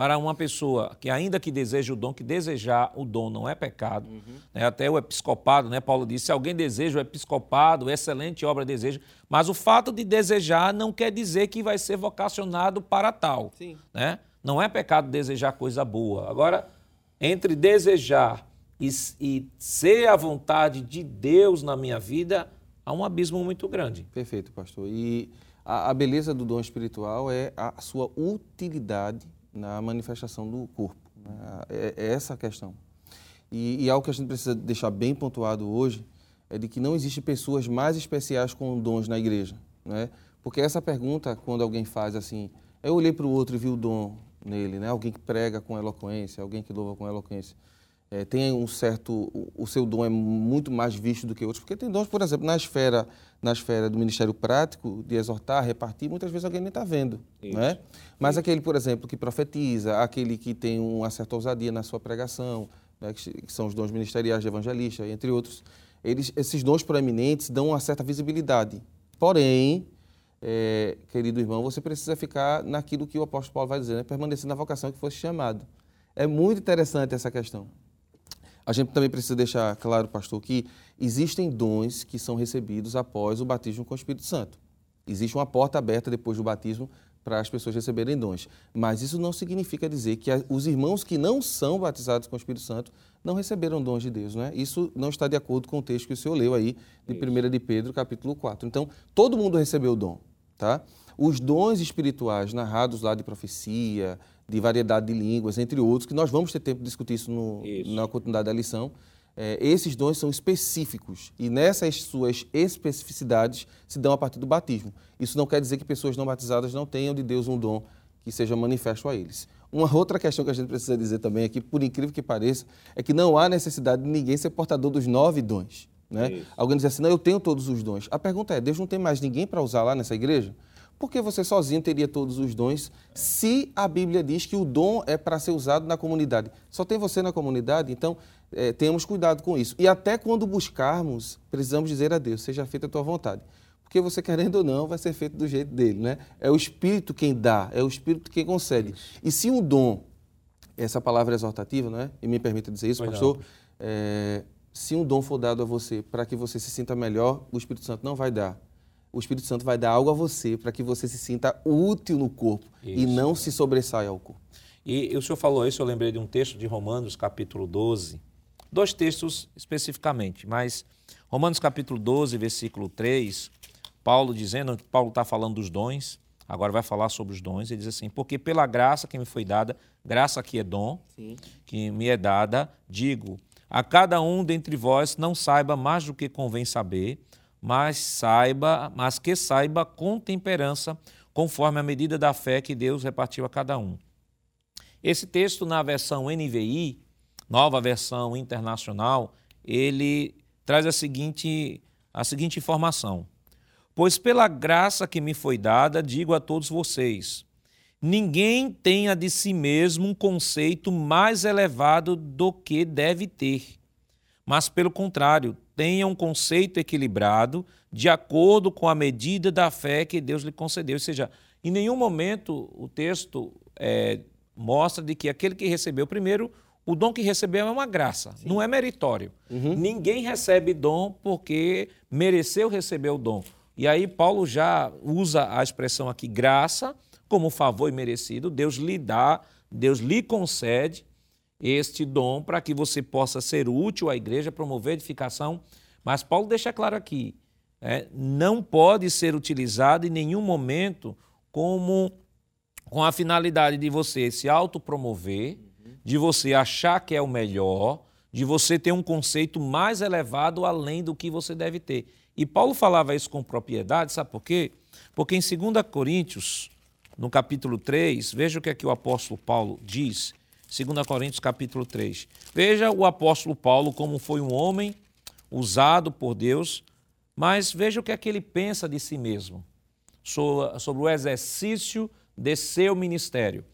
Speaker 1: para uma pessoa que, ainda que deseje o dom, que desejar o dom não é pecado. Uhum. Né? Até o episcopado, né? Paulo disse: se alguém deseja o episcopado, excelente obra deseja. Mas o fato de desejar não quer dizer que vai ser vocacionado para tal. Sim. Né? Não é pecado desejar coisa boa. Agora, entre desejar e, e ser a vontade de Deus na minha vida, há um abismo muito grande.
Speaker 3: Perfeito, pastor. E a, a beleza do dom espiritual é a sua utilidade na manifestação do corpo. Né? É, é, essa a questão. E, e algo que a gente precisa deixar bem pontuado hoje é de que não existe pessoas mais especiais com dons na igreja. Né? Porque essa pergunta, quando alguém faz assim, eu olhei para o outro e vi o dom nele, né? alguém que prega com eloquência, alguém que louva com eloquência é, tem um certo, o, o, seu dom é muito mais visto do que outros, porque tem dons, por exemplo, na esfera, na esfera do ministério prático, de exortar, repartir, muitas vezes alguém nem está vendo, Isso. né? Mas Isso. aquele, por exemplo, que profetiza, aquele que tem uma certa ousadia na sua pregação, né, que, que, são os dons ministeriais de evangelista, entre outros, eles, esses dons proeminentes dão uma certa visibilidade. Porém, é, querido irmão, você precisa ficar naquilo que o apóstolo Paulo vai dizer, né? permanecer na vocação que fosse chamado. É muito interessante essa questão. A gente também precisa deixar claro, pastor, que existem dons que são recebidos após o batismo com o Espírito Santo. Existe uma porta aberta depois do batismo para as pessoas receberem dons. Mas isso não significa dizer que os irmãos que não são batizados com o Espírito Santo não receberam dons de Deus, né? Isso não está de acordo com o texto que o senhor leu aí de 1 de Pedro, capítulo 4. Então, todo mundo recebeu o dom, tá? Os dons espirituais narrados lá de profecia, de variedade de línguas, entre outros, que nós vamos ter tempo de discutir isso, no, isso. na continuidade da lição. É, esses dons são específicos e nessas suas especificidades se dão a partir do batismo. Isso não quer dizer que pessoas não batizadas não tenham de Deus um dom que seja manifesto a eles. Uma outra questão que a gente precisa dizer também aqui, por incrível que pareça, é que não há necessidade de ninguém ser portador dos nove dons. Né? Alguém diz assim, não, eu tenho todos os dons. A pergunta é, Deus não tem mais ninguém para usar lá nessa igreja? Porque você sozinho teria todos os dons, se a Bíblia diz que o dom é para ser usado na comunidade. Só tem você na comunidade, então é, temos cuidado com isso. E até quando buscarmos, precisamos dizer a Deus, seja feita a tua vontade. Porque você (laughs) querendo ou não, vai ser feito do jeito dele, né? É o Espírito quem dá, é o Espírito quem concede. E se um dom, essa palavra é exortativa, né? E me permita dizer isso, pois pastor, é, se um dom for dado a você para que você se sinta melhor, o Espírito Santo não vai dar o Espírito Santo vai dar algo a você para que você se sinta útil no corpo isso. e não se sobressaia ao corpo.
Speaker 1: E o senhor falou isso, eu lembrei de um texto de Romanos, capítulo 12, dois textos especificamente, mas Romanos capítulo 12, versículo 3, Paulo dizendo, Paulo está falando dos dons, agora vai falar sobre os dons, ele diz assim, porque pela graça que me foi dada, graça que é dom, Sim. que me é dada, digo, a cada um dentre vós não saiba mais do que convém saber, mas saiba, mas que saiba com temperança, conforme a medida da fé que Deus repartiu a cada um. Esse texto na versão NVI, nova versão internacional, ele traz a seguinte, a seguinte informação: Pois pela graça que me foi dada, digo a todos vocês: ninguém tenha de si mesmo um conceito mais elevado do que deve ter, mas pelo contrário, tenha um conceito equilibrado de acordo com a medida da fé que Deus lhe concedeu. Ou seja, em nenhum momento o texto é, mostra de que aquele que recebeu primeiro, o dom que recebeu é uma graça, Sim. não é meritório. Uhum. Ninguém recebe dom porque mereceu receber o dom. E aí Paulo já usa a expressão aqui graça como favor imerecido. Deus lhe dá, Deus lhe concede este dom para que você possa ser útil à igreja, promover edificação. Mas Paulo deixa claro aqui, é, não pode ser utilizado em nenhum momento como com a finalidade de você se autopromover, de você achar que é o melhor, de você ter um conceito mais elevado além do que você deve ter. E Paulo falava isso com propriedade, sabe por quê? Porque em 2 Coríntios, no capítulo 3, veja o que é que o apóstolo Paulo diz, 2 Coríntios capítulo 3. Veja o apóstolo Paulo como foi um homem usado por Deus, mas veja o que é que ele pensa de si mesmo, sobre o exercício de seu ministério.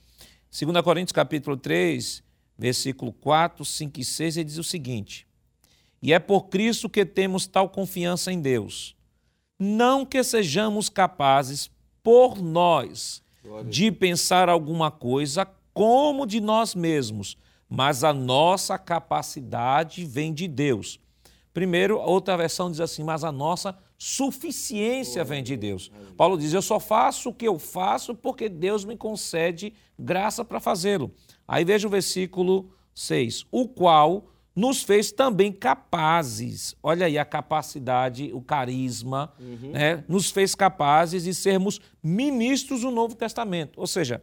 Speaker 1: 2 Coríntios capítulo 3, versículo 4, 5 e 6, ele diz o seguinte: E é por Cristo que temos tal confiança em Deus, não que sejamos capazes por nós de pensar alguma coisa como de nós mesmos, mas a nossa capacidade vem de Deus. Primeiro, outra versão diz assim, mas a nossa suficiência vem de Deus. Paulo diz: Eu só faço o que eu faço porque Deus me concede graça para fazê-lo. Aí veja o versículo 6: O qual nos fez também capazes, olha aí a capacidade, o carisma, uhum. né? nos fez capazes de sermos ministros do Novo Testamento. Ou seja,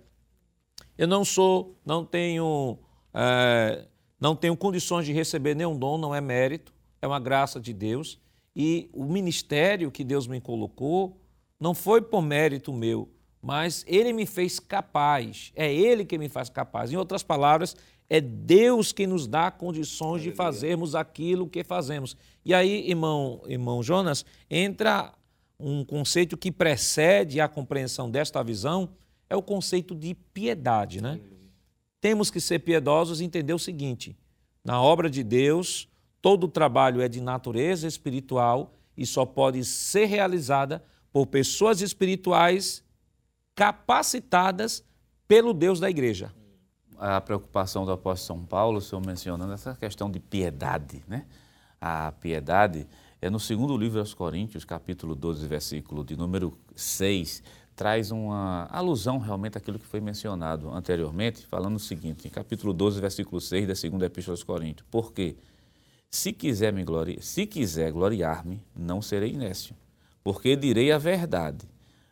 Speaker 1: eu não sou, não tenho, é, não tenho condições de receber nenhum dom, não é mérito, é uma graça de Deus. E o ministério que Deus me colocou não foi por mérito meu, mas Ele me fez capaz. É Ele que me faz capaz. Em outras palavras, é Deus que nos dá condições de fazermos aquilo que fazemos. E aí, irmão, irmão Jonas, entra um conceito que precede a compreensão desta visão, é o conceito de piedade, né? Temos que ser piedosos e entender o seguinte: na obra de Deus, Todo o trabalho é de natureza espiritual e só pode ser realizada por pessoas espirituais capacitadas pelo Deus da igreja.
Speaker 4: A preocupação do apóstolo São Paulo, o senhor mencionando essa questão de piedade, né? A piedade é no segundo livro aos Coríntios, capítulo 12, versículo de número 6, traz uma alusão realmente àquilo que foi mencionado anteriormente, falando o seguinte, em capítulo 12, versículo 6 da segunda epístola aos Coríntios. Por quê? Se quiser me gloriar, se quiser gloriar-me, não serei nécio, porque direi a verdade.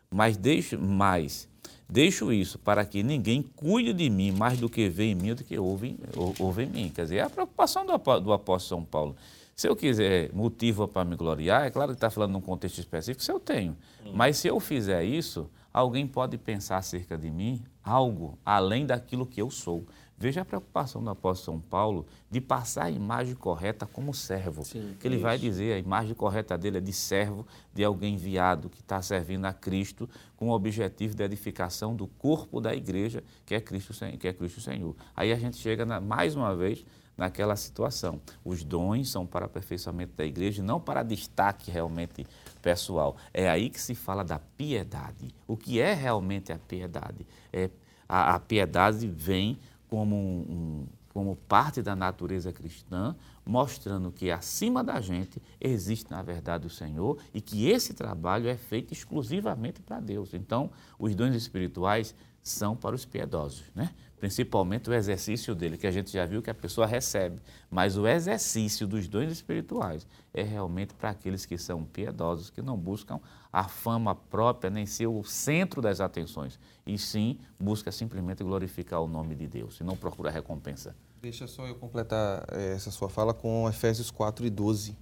Speaker 4: Mas deixo mais, deixo isso para que ninguém cuide de mim mais do que vê em mim do que ouve, ouve em mim. Quer dizer, é a preocupação do, do apóstolo São Paulo. Se eu quiser motivo para me gloriar, é claro que está falando num contexto específico, se eu tenho. Hum. Mas se eu fizer isso, alguém pode pensar acerca de mim algo além daquilo que eu sou. Veja a preocupação do apóstolo São Paulo de passar a imagem correta como servo. Sim, que ele isso. vai dizer, a imagem correta dele é de servo, de alguém enviado que está servindo a Cristo com o objetivo de edificação do corpo da igreja, que é Cristo, que é Cristo Senhor. Aí a gente chega, na, mais uma vez, naquela situação. Os dons são para aperfeiçoamento da igreja, não para destaque realmente pessoal. É aí que se fala da piedade. O que é realmente a piedade? É, a, a piedade vem como, um, como parte da natureza cristã, mostrando que acima da gente existe, na verdade, o Senhor e que esse trabalho é feito exclusivamente para Deus. Então, os dons espirituais são para os piedosos, né? principalmente o exercício dele, que a gente já viu que a pessoa recebe, mas o exercício dos dons espirituais é realmente para aqueles que são piedosos, que não buscam a fama própria, nem ser o centro das atenções, e sim busca simplesmente glorificar o nome de Deus, e não procura recompensa.
Speaker 3: Deixa só eu completar eh, essa sua fala com Efésios 4 e 12.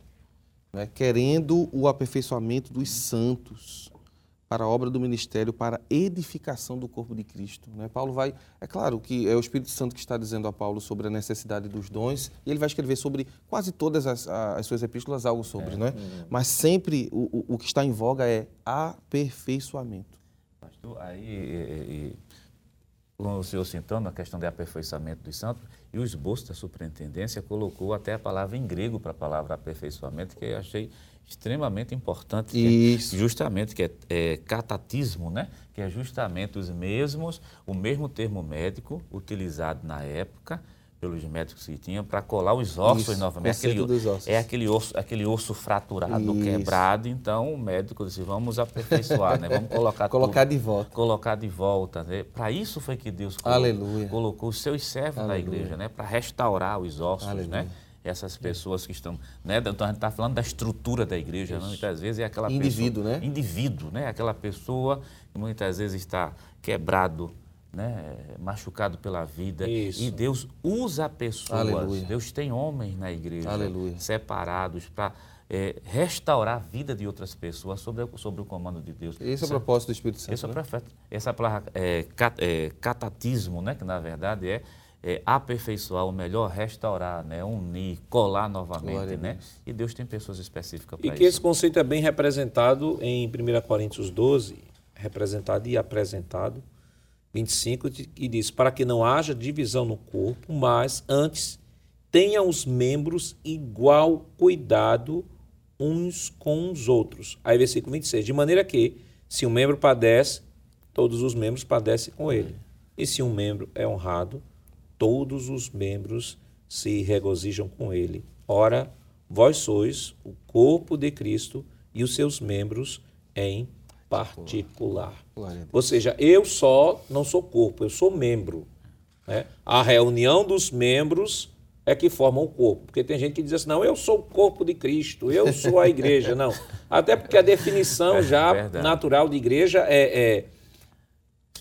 Speaker 3: Né? Querendo o aperfeiçoamento dos santos para a obra do ministério, para a edificação do corpo de Cristo. Né? Paulo vai, é claro que é o Espírito Santo que está dizendo a Paulo sobre a necessidade dos dons, e ele vai escrever sobre quase todas as, as suas epístolas algo sobre, é, não é? Mas sempre o, o, que está em voga é aperfeiçoamento.
Speaker 4: Pastor, aí, o senhor citando a questão de aperfeiçoamento dos santos, e o esboço da superintendência colocou até a palavra em grego para a palavra aperfeiçoamento, que eu achei extremamente importante, que é justamente que é, é, catatismo, né? que é justamente os mesmos, o mesmo termo médico utilizado na época pelos médicos que tinham para colar os ossos Isso, novamente. Aquele, ossos. É aquele osso, aquele osso fraturado, Isso. quebrado. Então o médico disse: vamos aperfeiçoar, né? vamos colocar (laughs)
Speaker 3: colocar tudo, de volta,
Speaker 4: colocar de volta. Né? Para isso foi que Deus colocou, colocou os seus servos Aleluia. na igreja, né? Para restaurar os ossos, né? Aleluia. né? Essas pessoas que estão, né? Então a gente está falando da estrutura da igreja, não? muitas vezes é aquela
Speaker 3: indivíduo,
Speaker 4: pessoa,
Speaker 3: né?
Speaker 4: Indivíduo, né? Aquela pessoa que muitas vezes está quebrado, né? Machucado pela vida. Isso. E Deus usa pessoas. Aleluia. Deus tem homens na igreja Aleluia. separados para é, restaurar a vida de outras pessoas sobre, sobre o comando de Deus.
Speaker 3: Esse é o propósito do Espírito Santo.
Speaker 4: Esse
Speaker 3: né?
Speaker 4: é o né? Essa palavra é, cat, é, catatismo, né? que na verdade é é, aperfeiçoar, ou melhor, restaurar, né, unir, colar novamente, né? E Deus tem pessoas específicas para isso.
Speaker 1: E que esse conceito é bem representado em 1 Coríntios 12, representado e apresentado, 25, e diz: Para que não haja divisão no corpo, mas antes tenha os membros igual cuidado uns com os outros. Aí, versículo 26, de maneira que, se um membro padece, todos os membros padecem com ele. E se um membro é honrado, todos os membros se regozijam com ele. Ora, vós sois o corpo de Cristo e os seus membros em particular. Ou seja, eu só não sou corpo, eu sou membro. Né? A reunião dos membros é que formam o corpo. Porque tem gente que diz assim, não, eu sou o corpo de Cristo, eu sou a igreja. Não. (laughs) Até porque a definição é já verdade. natural de igreja é, é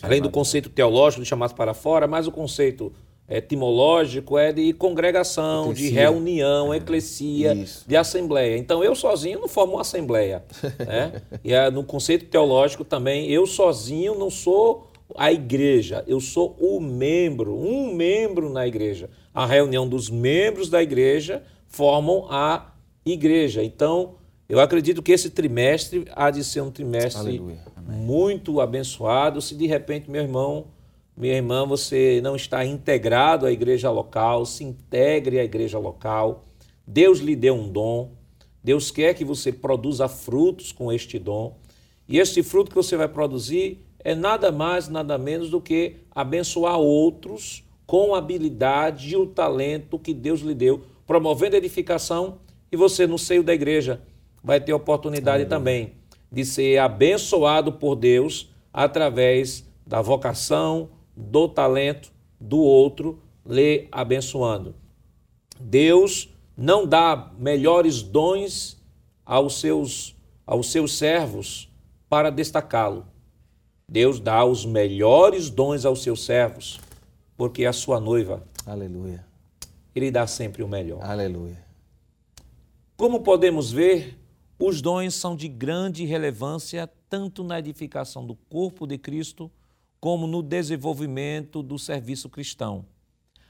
Speaker 1: além do conceito teológico de chamado para fora, mas o conceito etimológico é de congregação, eclesia. de reunião, é. eclesia, Isso. de assembleia. Então, eu sozinho não formo uma assembleia. (laughs) né? E é, no conceito teológico também, eu sozinho não sou a igreja, eu sou o membro, um membro na igreja. A reunião dos membros da igreja formam a igreja. Então, eu acredito que esse trimestre há de ser um trimestre muito abençoado. Se de repente, meu irmão minha irmã, você não está integrado à igreja local, se integre à igreja local. Deus lhe deu um dom. Deus quer que você produza frutos com este dom. E este fruto que você vai produzir é nada mais, nada menos do que abençoar outros com a habilidade e o talento que Deus lhe deu, promovendo edificação. E você, no seio da igreja, vai ter oportunidade Amém. também de ser abençoado por Deus através da vocação, do talento do outro, lhe abençoando. Deus não dá melhores dons aos seus, aos seus servos para destacá-lo. Deus dá os melhores dons aos seus servos, porque a sua noiva.
Speaker 3: Aleluia.
Speaker 1: Ele dá sempre o melhor.
Speaker 3: Aleluia.
Speaker 1: Como podemos ver, os dons são de grande relevância tanto na edificação do corpo de Cristo como no desenvolvimento do serviço cristão.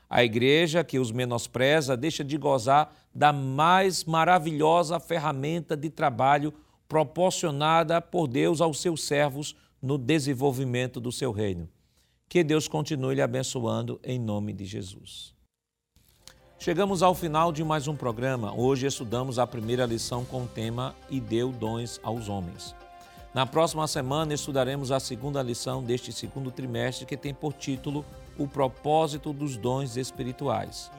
Speaker 1: A igreja que os menospreza deixa de gozar da mais maravilhosa ferramenta de trabalho proporcionada por Deus aos seus servos no desenvolvimento do seu reino. Que Deus continue lhe abençoando em nome de Jesus. Chegamos ao final de mais um programa. Hoje estudamos a primeira lição com o tema E deu dons aos homens. Na próxima semana estudaremos a segunda lição deste segundo trimestre, que tem por título O propósito dos dons espirituais.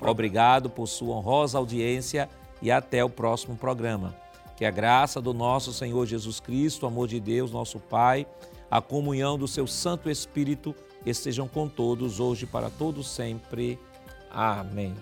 Speaker 1: Obrigado por sua honrosa audiência e até o próximo programa. Que a graça do nosso Senhor Jesus Cristo, o amor de Deus, nosso Pai, a comunhão do seu Santo Espírito estejam com todos hoje para todos sempre. Amém.